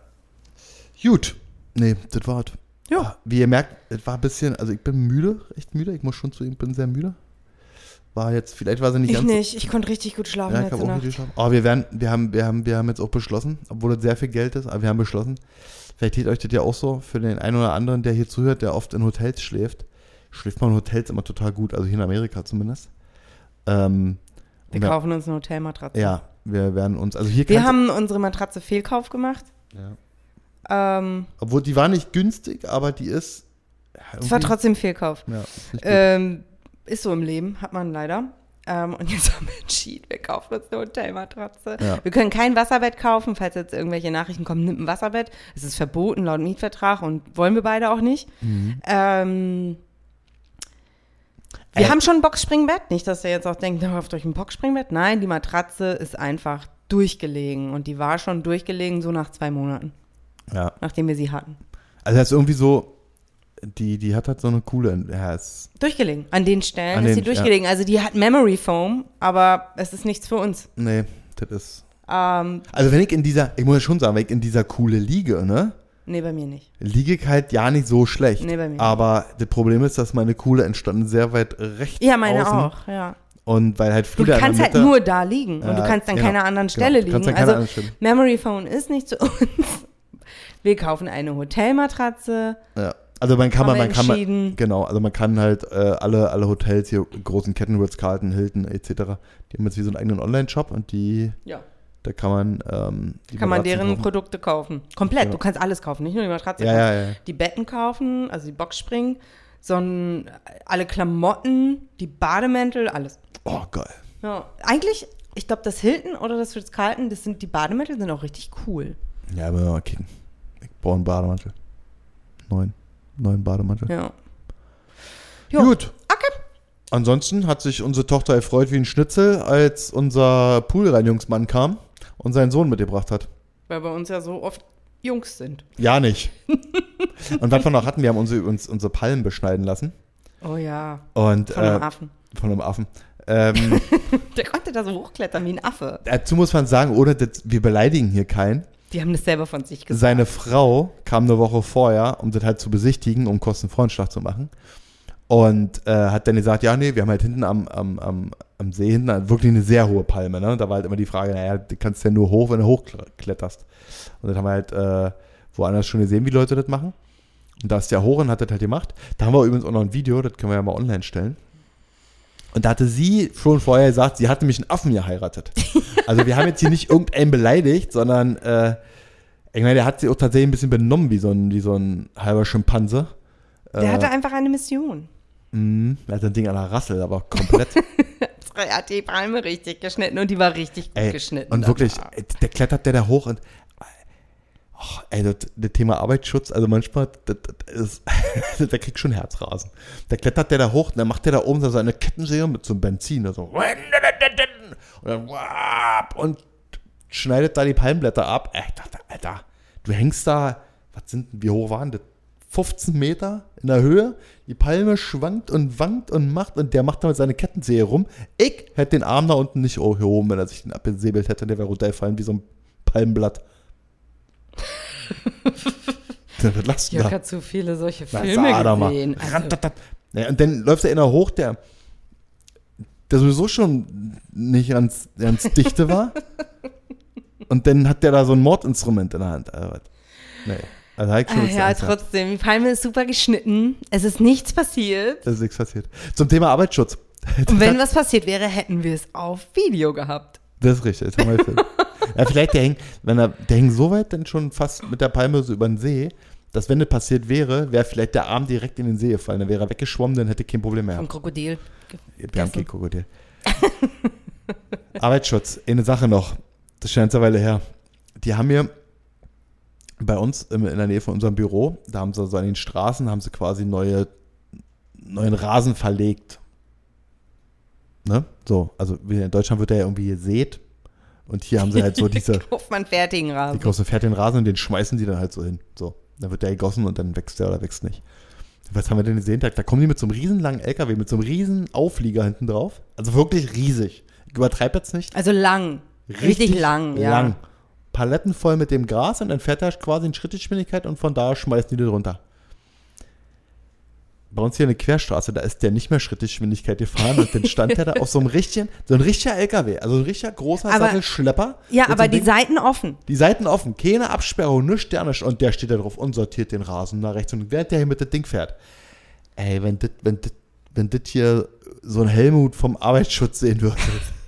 Gut. Nee, das war's. Ja. Ah, Wie ihr merkt, es war ein bisschen, also ich bin müde, echt müde. Ich muss schon zu ihm, bin sehr müde. War jetzt, vielleicht war sie nicht Ich ganz. nicht, ich konnte richtig gut schlafen Ja, ich letzte habe auch Nacht. richtig geschlafen. Aber wir werden, wir haben, wir haben, wir haben jetzt auch beschlossen, obwohl das sehr viel Geld ist, aber wir haben beschlossen, vielleicht geht euch das ja auch so, für den einen oder anderen, der hier zuhört, der oft in Hotels schläft, schläft man in Hotels immer total gut, also hier in Amerika zumindest. Ähm, Wir und kaufen uns eine Hotelmatratze. Ja, wir werden uns, also hier Wir haben unsere Matratze Fehlkauf gemacht. ja. Ähm, Obwohl die war nicht günstig, aber die ist. es war trotzdem Fehlkauf. Ja. Ähm, ist so im Leben, hat man leider. Ähm, und jetzt haben wir entschieden, wir kaufen uns eine Hotelmatratze. Ja. Wir können kein Wasserbett kaufen, falls jetzt irgendwelche Nachrichten kommen, nimmt ein Wasserbett. Es ist verboten laut Mietvertrag und wollen wir beide auch nicht. Mhm. Ähm, wir Äh. haben schon ein Boxspringbett. Nicht, dass ihr jetzt auch denkt, auf euch ein Boxspringbett. Nein, die Matratze ist einfach durchgelegen. Und die war schon durchgelegen so nach zwei Monaten, ja. nachdem wir sie hatten. Also das ist irgendwie so, die, die hat halt so eine coole. Ja, Durchgelegen. An den Stellen An ist den- sie durchgelegen. Also die hat Memory Foam, aber es ist nichts für uns. nee, das ist. Ähm, Also wenn ich in dieser, ich muss ja schon sagen, wenn ich in dieser coole liege, ne? nee, bei mir nicht. Liege ich halt ja nicht so schlecht. Nee, bei mir Aber das Problem ist, dass meine Kuhle entstanden sehr weit rechts Ja, meine außen. auch, ja. Und weil halt Du in der kannst halt nur da liegen und du Ja, kannst an genau, keiner anderen genau. Stelle Du kannst liegen. Also. Memory Foam ist nicht zu uns. Wir kaufen eine Hotelmatratze. Ja. Also man kann man, man kann man, genau, also man kann halt äh, alle, alle Hotels hier, großen Ketten, Ritz Carlton, Hilton etc., die haben jetzt wie so einen eigenen Online-Shop und die, Ja. da kann man ähm, die Kann man deren kaufen. Produkte kaufen. Komplett. Genau. Du kannst alles kaufen, nicht nur die Matratze. Ja, ja, ja. Die Betten kaufen, also die Boxspringen, sondern alle Klamotten, die Bademäntel, alles. Oh, geil. Ja. Eigentlich, ich glaube, das Hilton oder das Ritz Carlton, das sind die Bademäntel sind auch richtig cool. Ja, aber mal kicken. Brauche einen Bademantel. Neun. Neun Bademantel. Ja. Jo. Gut. Okay. Ansonsten hat sich unsere Tochter erfreut wie ein Schnitzel, als unser Poolreinigungsmann kam und seinen Sohn mitgebracht hat. Weil bei uns ja so oft Jungs sind. Ja, nicht. und was wir noch hatten, wir haben unsere, uns unsere Palmen beschneiden lassen. Oh ja. Und, Von einem äh, Affen. Von einem Affen. Ähm, Der konnte da so hochklettern wie ein Affe. dazu muss man sagen, ohne das, wir beleidigen hier keinen. Die haben das selber von sich gesagt. Seine Frau kam eine Woche vorher, um das halt zu besichtigen, um Kostenvoranschlag zu machen. Und äh, hat dann gesagt, ja, nee, wir haben halt hinten am, am, am, am See hinten halt wirklich eine sehr hohe Palme. Ne? Da war halt immer die Frage, naja, du kannst ja nur hoch, wenn du hochkletterst. Und dann haben wir halt äh, woanders schon gesehen, wie Leute das machen. Und da ist der hoch und hat das halt gemacht. Da haben wir übrigens auch noch ein Video, das können wir ja mal online stellen. Und da hatte sie schon vorher gesagt, sie hat nämlich einen Affen geheiratet. Also wir haben jetzt hier nicht irgendeinen beleidigt, sondern äh, ich meine, der hat sich auch tatsächlich ein bisschen benommen wie so ein, wie so ein halber Schimpanse. Der äh, hatte einfach eine Mission. mh, er hat ein Ding an der Rassel, aber komplett. Er hat die Palme richtig geschnitten und die war richtig gut ey, geschnitten. und wirklich, ey, der klettert der da hoch und oh, ey, das, das Thema Arbeitsschutz, also manchmal, das, das ist, der kriegt schon Herzrasen. Da klettert der da hoch und dann macht der da oben so seine Kettensäge mit so einem Benzin, so und dann und schneidet da die Palmblätter ab. Ich dachte, Alter, du hängst da, was sind, wie hoch waren das? 15 Meter in der Höhe. Die Palme schwankt und wankt und macht und der macht damit seine Kettensäge rum. Ich hätte den Arm da unten nicht gehoben, wenn er sich den abgesäbelt hätte. Der wäre runtergefallen wie so ein Palmenblatt. Der wird lassen Jörg da. hat zu viele solche Filme gesehen. Also. Ja, und dann läuft er einer hoch, der, der sowieso schon nicht ganz, ganz dichte war. Und dann hat der da so ein Mordinstrument in der Hand. Also, nee. Also, schon ah, jetzt ja, trotzdem. Die Palme ist super geschnitten. Es ist nichts passiert. Das ist nichts passiert. Zum Thema Arbeitsschutz. Und wenn was passiert wäre, hätten wir es auf Video gehabt. Das ist richtig, jetzt haben wir den Film. ja, vielleicht der hängt, wenn er, der hängt so weit dann schon fast mit der Palme so über den See, dass wenn das passiert wäre, wäre vielleicht der Arm direkt in den See gefallen. Dann wäre er weggeschwommen, dann hätte kein Problem mehr. Vom Krokodil. Wir haben kein Krokodil. Arbeitsschutz, eine Sache noch. Das ist schon eine Weile her. Die haben mir bei uns in der Nähe von unserem Büro, da haben sie so an den Straßen, haben sie quasi neue, neuen Rasen verlegt. Ne? So, also in Deutschland wird der ja irgendwie gesät. Und hier haben sie halt so diese, Kauft man fertigen die Rasen. große fährt den Rasen und den schmeißen die dann halt so hin. So, dann wird der gegossen und dann wächst der oder wächst nicht. Was haben wir denn gesehen? Da, da kommen die mit so einem riesenlangen LKW, mit so einem riesen Auflieger hinten drauf. Also wirklich riesig. Ich übertreibe jetzt nicht. Also lang. Richtig, lang, ja. Lang. Paletten voll mit dem Gras und dann fährt er quasi in Schrittgeschwindigkeit und von da schmeißen die den runter. Bei uns hier eine Querstraße, da ist der nicht mehr Schrittgeschwindigkeit gefahren und dann stand der da auf so einem richtigen, so ein richtiger LKW, also ein richtiger großer Aber- Sattelschlepper. Ja, so aber einem die Ding- Seiten offen. die Seiten offen, keine Absperrung, nur Sterne und der steht da drauf und sortiert den Rasen nach rechts und während der hier mit dem Ding fährt. Ey, wenn das wenn das- wenn das hier so ein Helmut vom Arbeitsschutz sehen würde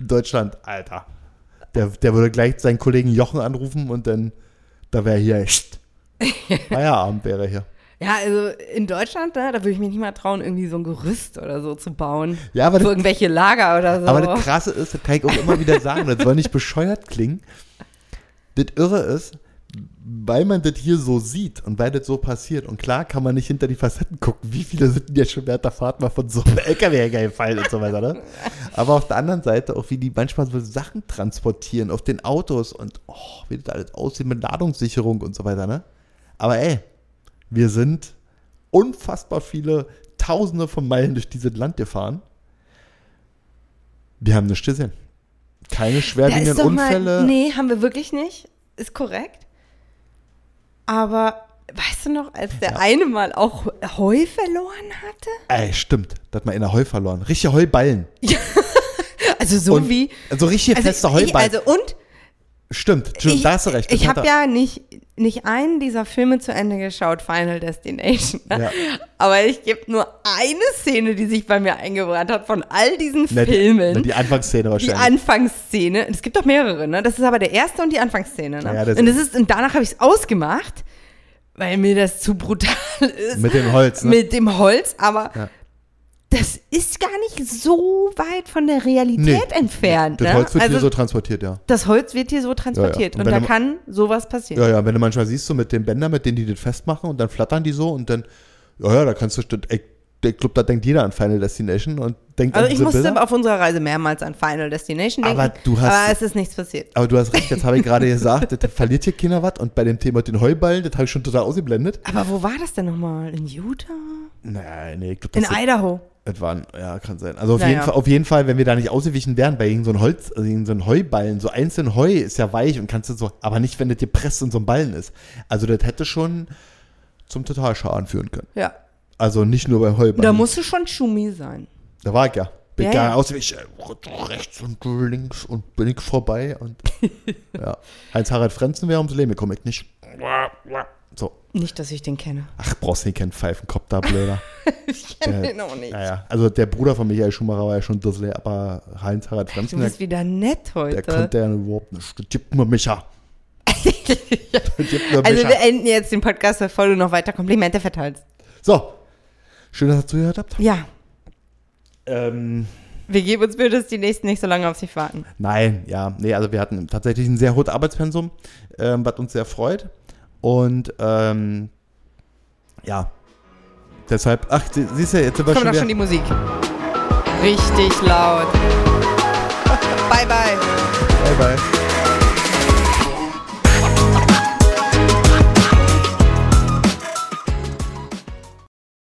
in Deutschland, Alter, der, der würde gleich seinen Kollegen Jochen anrufen und dann, da wäre hier echt Feierabend wäre hier. Ja, also in Deutschland, ne, da würde ich mich nicht mal trauen, irgendwie so ein Gerüst oder so zu bauen. Ja, aber Für das, irgendwelche Lager oder so. aber das Krasse ist, das kann ich auch immer wieder sagen, das soll nicht bescheuert klingen. Das Irre ist, weil man das hier so sieht und weil das so passiert. Und klar kann man nicht hinter die Facetten gucken, wie viele sind denn jetzt schon während der Fahrt mal von so einem LKW-Hänger gefallen und so weiter. Ne? Aber auf der anderen Seite auch, wie die manchmal so Sachen transportieren auf den Autos und oh, wie das alles aussieht mit Ladungssicherung und so weiter. Ne? Aber ey, wir sind unfassbar viele Tausende von Meilen durch dieses Land gefahren. Wir haben nichts gesehen. Keine schwerwiegenden Unfälle. Mal, nee, haben wir wirklich nicht. Ist korrekt. Aber weißt du noch, als der eine mal auch Heu verloren hatte? Ey, stimmt. Da hat man in der Heu verloren. Richtige Heuballen. Also so Und- wie. Also richtig Also, feste Heuballen. also und stimmt, stimmt, ich, da hast du recht. Das Ich habe ja nicht, nicht einen dieser Filme zu Ende geschaut, Final Destination. ne? Ja. Aber ich gebe nur eine Szene, die sich bei mir eingebrannt hat von all diesen Na, die, Filmen. na, die Anfangsszene die wahrscheinlich. Anfangsszene. Es gibt doch mehrere, ne? Das ist aber der erste und die Anfangsszene, ne? Ja, ja, das- und, das ist, und danach habe ich es ausgemacht, weil mir das zu brutal ist. Mit dem Holz, ne? Mit dem Holz, aber Ja. Das ist gar nicht so weit von der Realität Nee. entfernt. das ne? Holz wird also hier so transportiert, ja. das Holz wird hier so transportiert Und und, wenn da du- kann sowas passieren. Ja, ja, wenn du manchmal siehst, so mit den Bändern, mit denen die das festmachen und dann flattern die so und dann, ja, ja, da kannst du, ich, ich glaube, da denkt jeder an Final Destination und denkt Also ich musste Bilder. auf unserer Reise mehrmals an Final Destination denken, Aber du hast- aber es ist nichts passiert. Aber du hast recht, jetzt habe ich gerade gesagt, das verliert hier keiner was und bei dem Thema mit den Heuballen, das habe ich schon total ausgeblendet. Aber wo war das denn nochmal? In Utah? Nein, nee, ich glaube, In das, Idaho? Das waren, ja, kann sein. Also auf, Naja. jeden Fall, auf jeden Fall, wenn wir da nicht ausgewichen wären, bei irgendeinem so ein Holz, also irgend so ein Heuballen, so einzeln Heu ist ja weich und kannst du so, aber nicht, wenn das gepresst in so einem Ballen ist. Also das hätte schon zum Totalschaden führen können. Ja. Also nicht nur beim Heuballen. Da musst du schon Schumi sein. Da war ich ja. Bin Ja, ja, ja. ausgewichen, rechts und links und bin ich vorbei und ja. Heinz-Harald Frenzen wäre ums Leben gekommen, ich nicht. So. Nicht, dass ich den kenne. Ach, brauchst nicht keinen Pfeifenkopf da, blöder. Ich kenne den auch nicht. Naja, also der Bruder von Michael Schumacher war ja schon Dussel, aber Heinz-Harald Du Frenzen, der, bist wieder nett der heute. konnte ja überhaupt nicht. Das gibt nur Micha. Gibt nur also Micha. wir enden jetzt den Podcast, bevor du noch weiter Komplimente verteilst. So. Schön, dass ihr zugehört habt. Ja, Ähm, wir geben uns Mühe, dass die Nächsten nicht so lange auf sich warten. Nein, ja, nee, also wir hatten tatsächlich ein sehr hohes Arbeitspensum, ähm, was uns sehr freut. Und ähm, ja, deshalb, ach, sie- siehst du, jetzt sind wir Kommt schon wieder. schon die Musik. Richtig laut. bye, bye. bye, bye.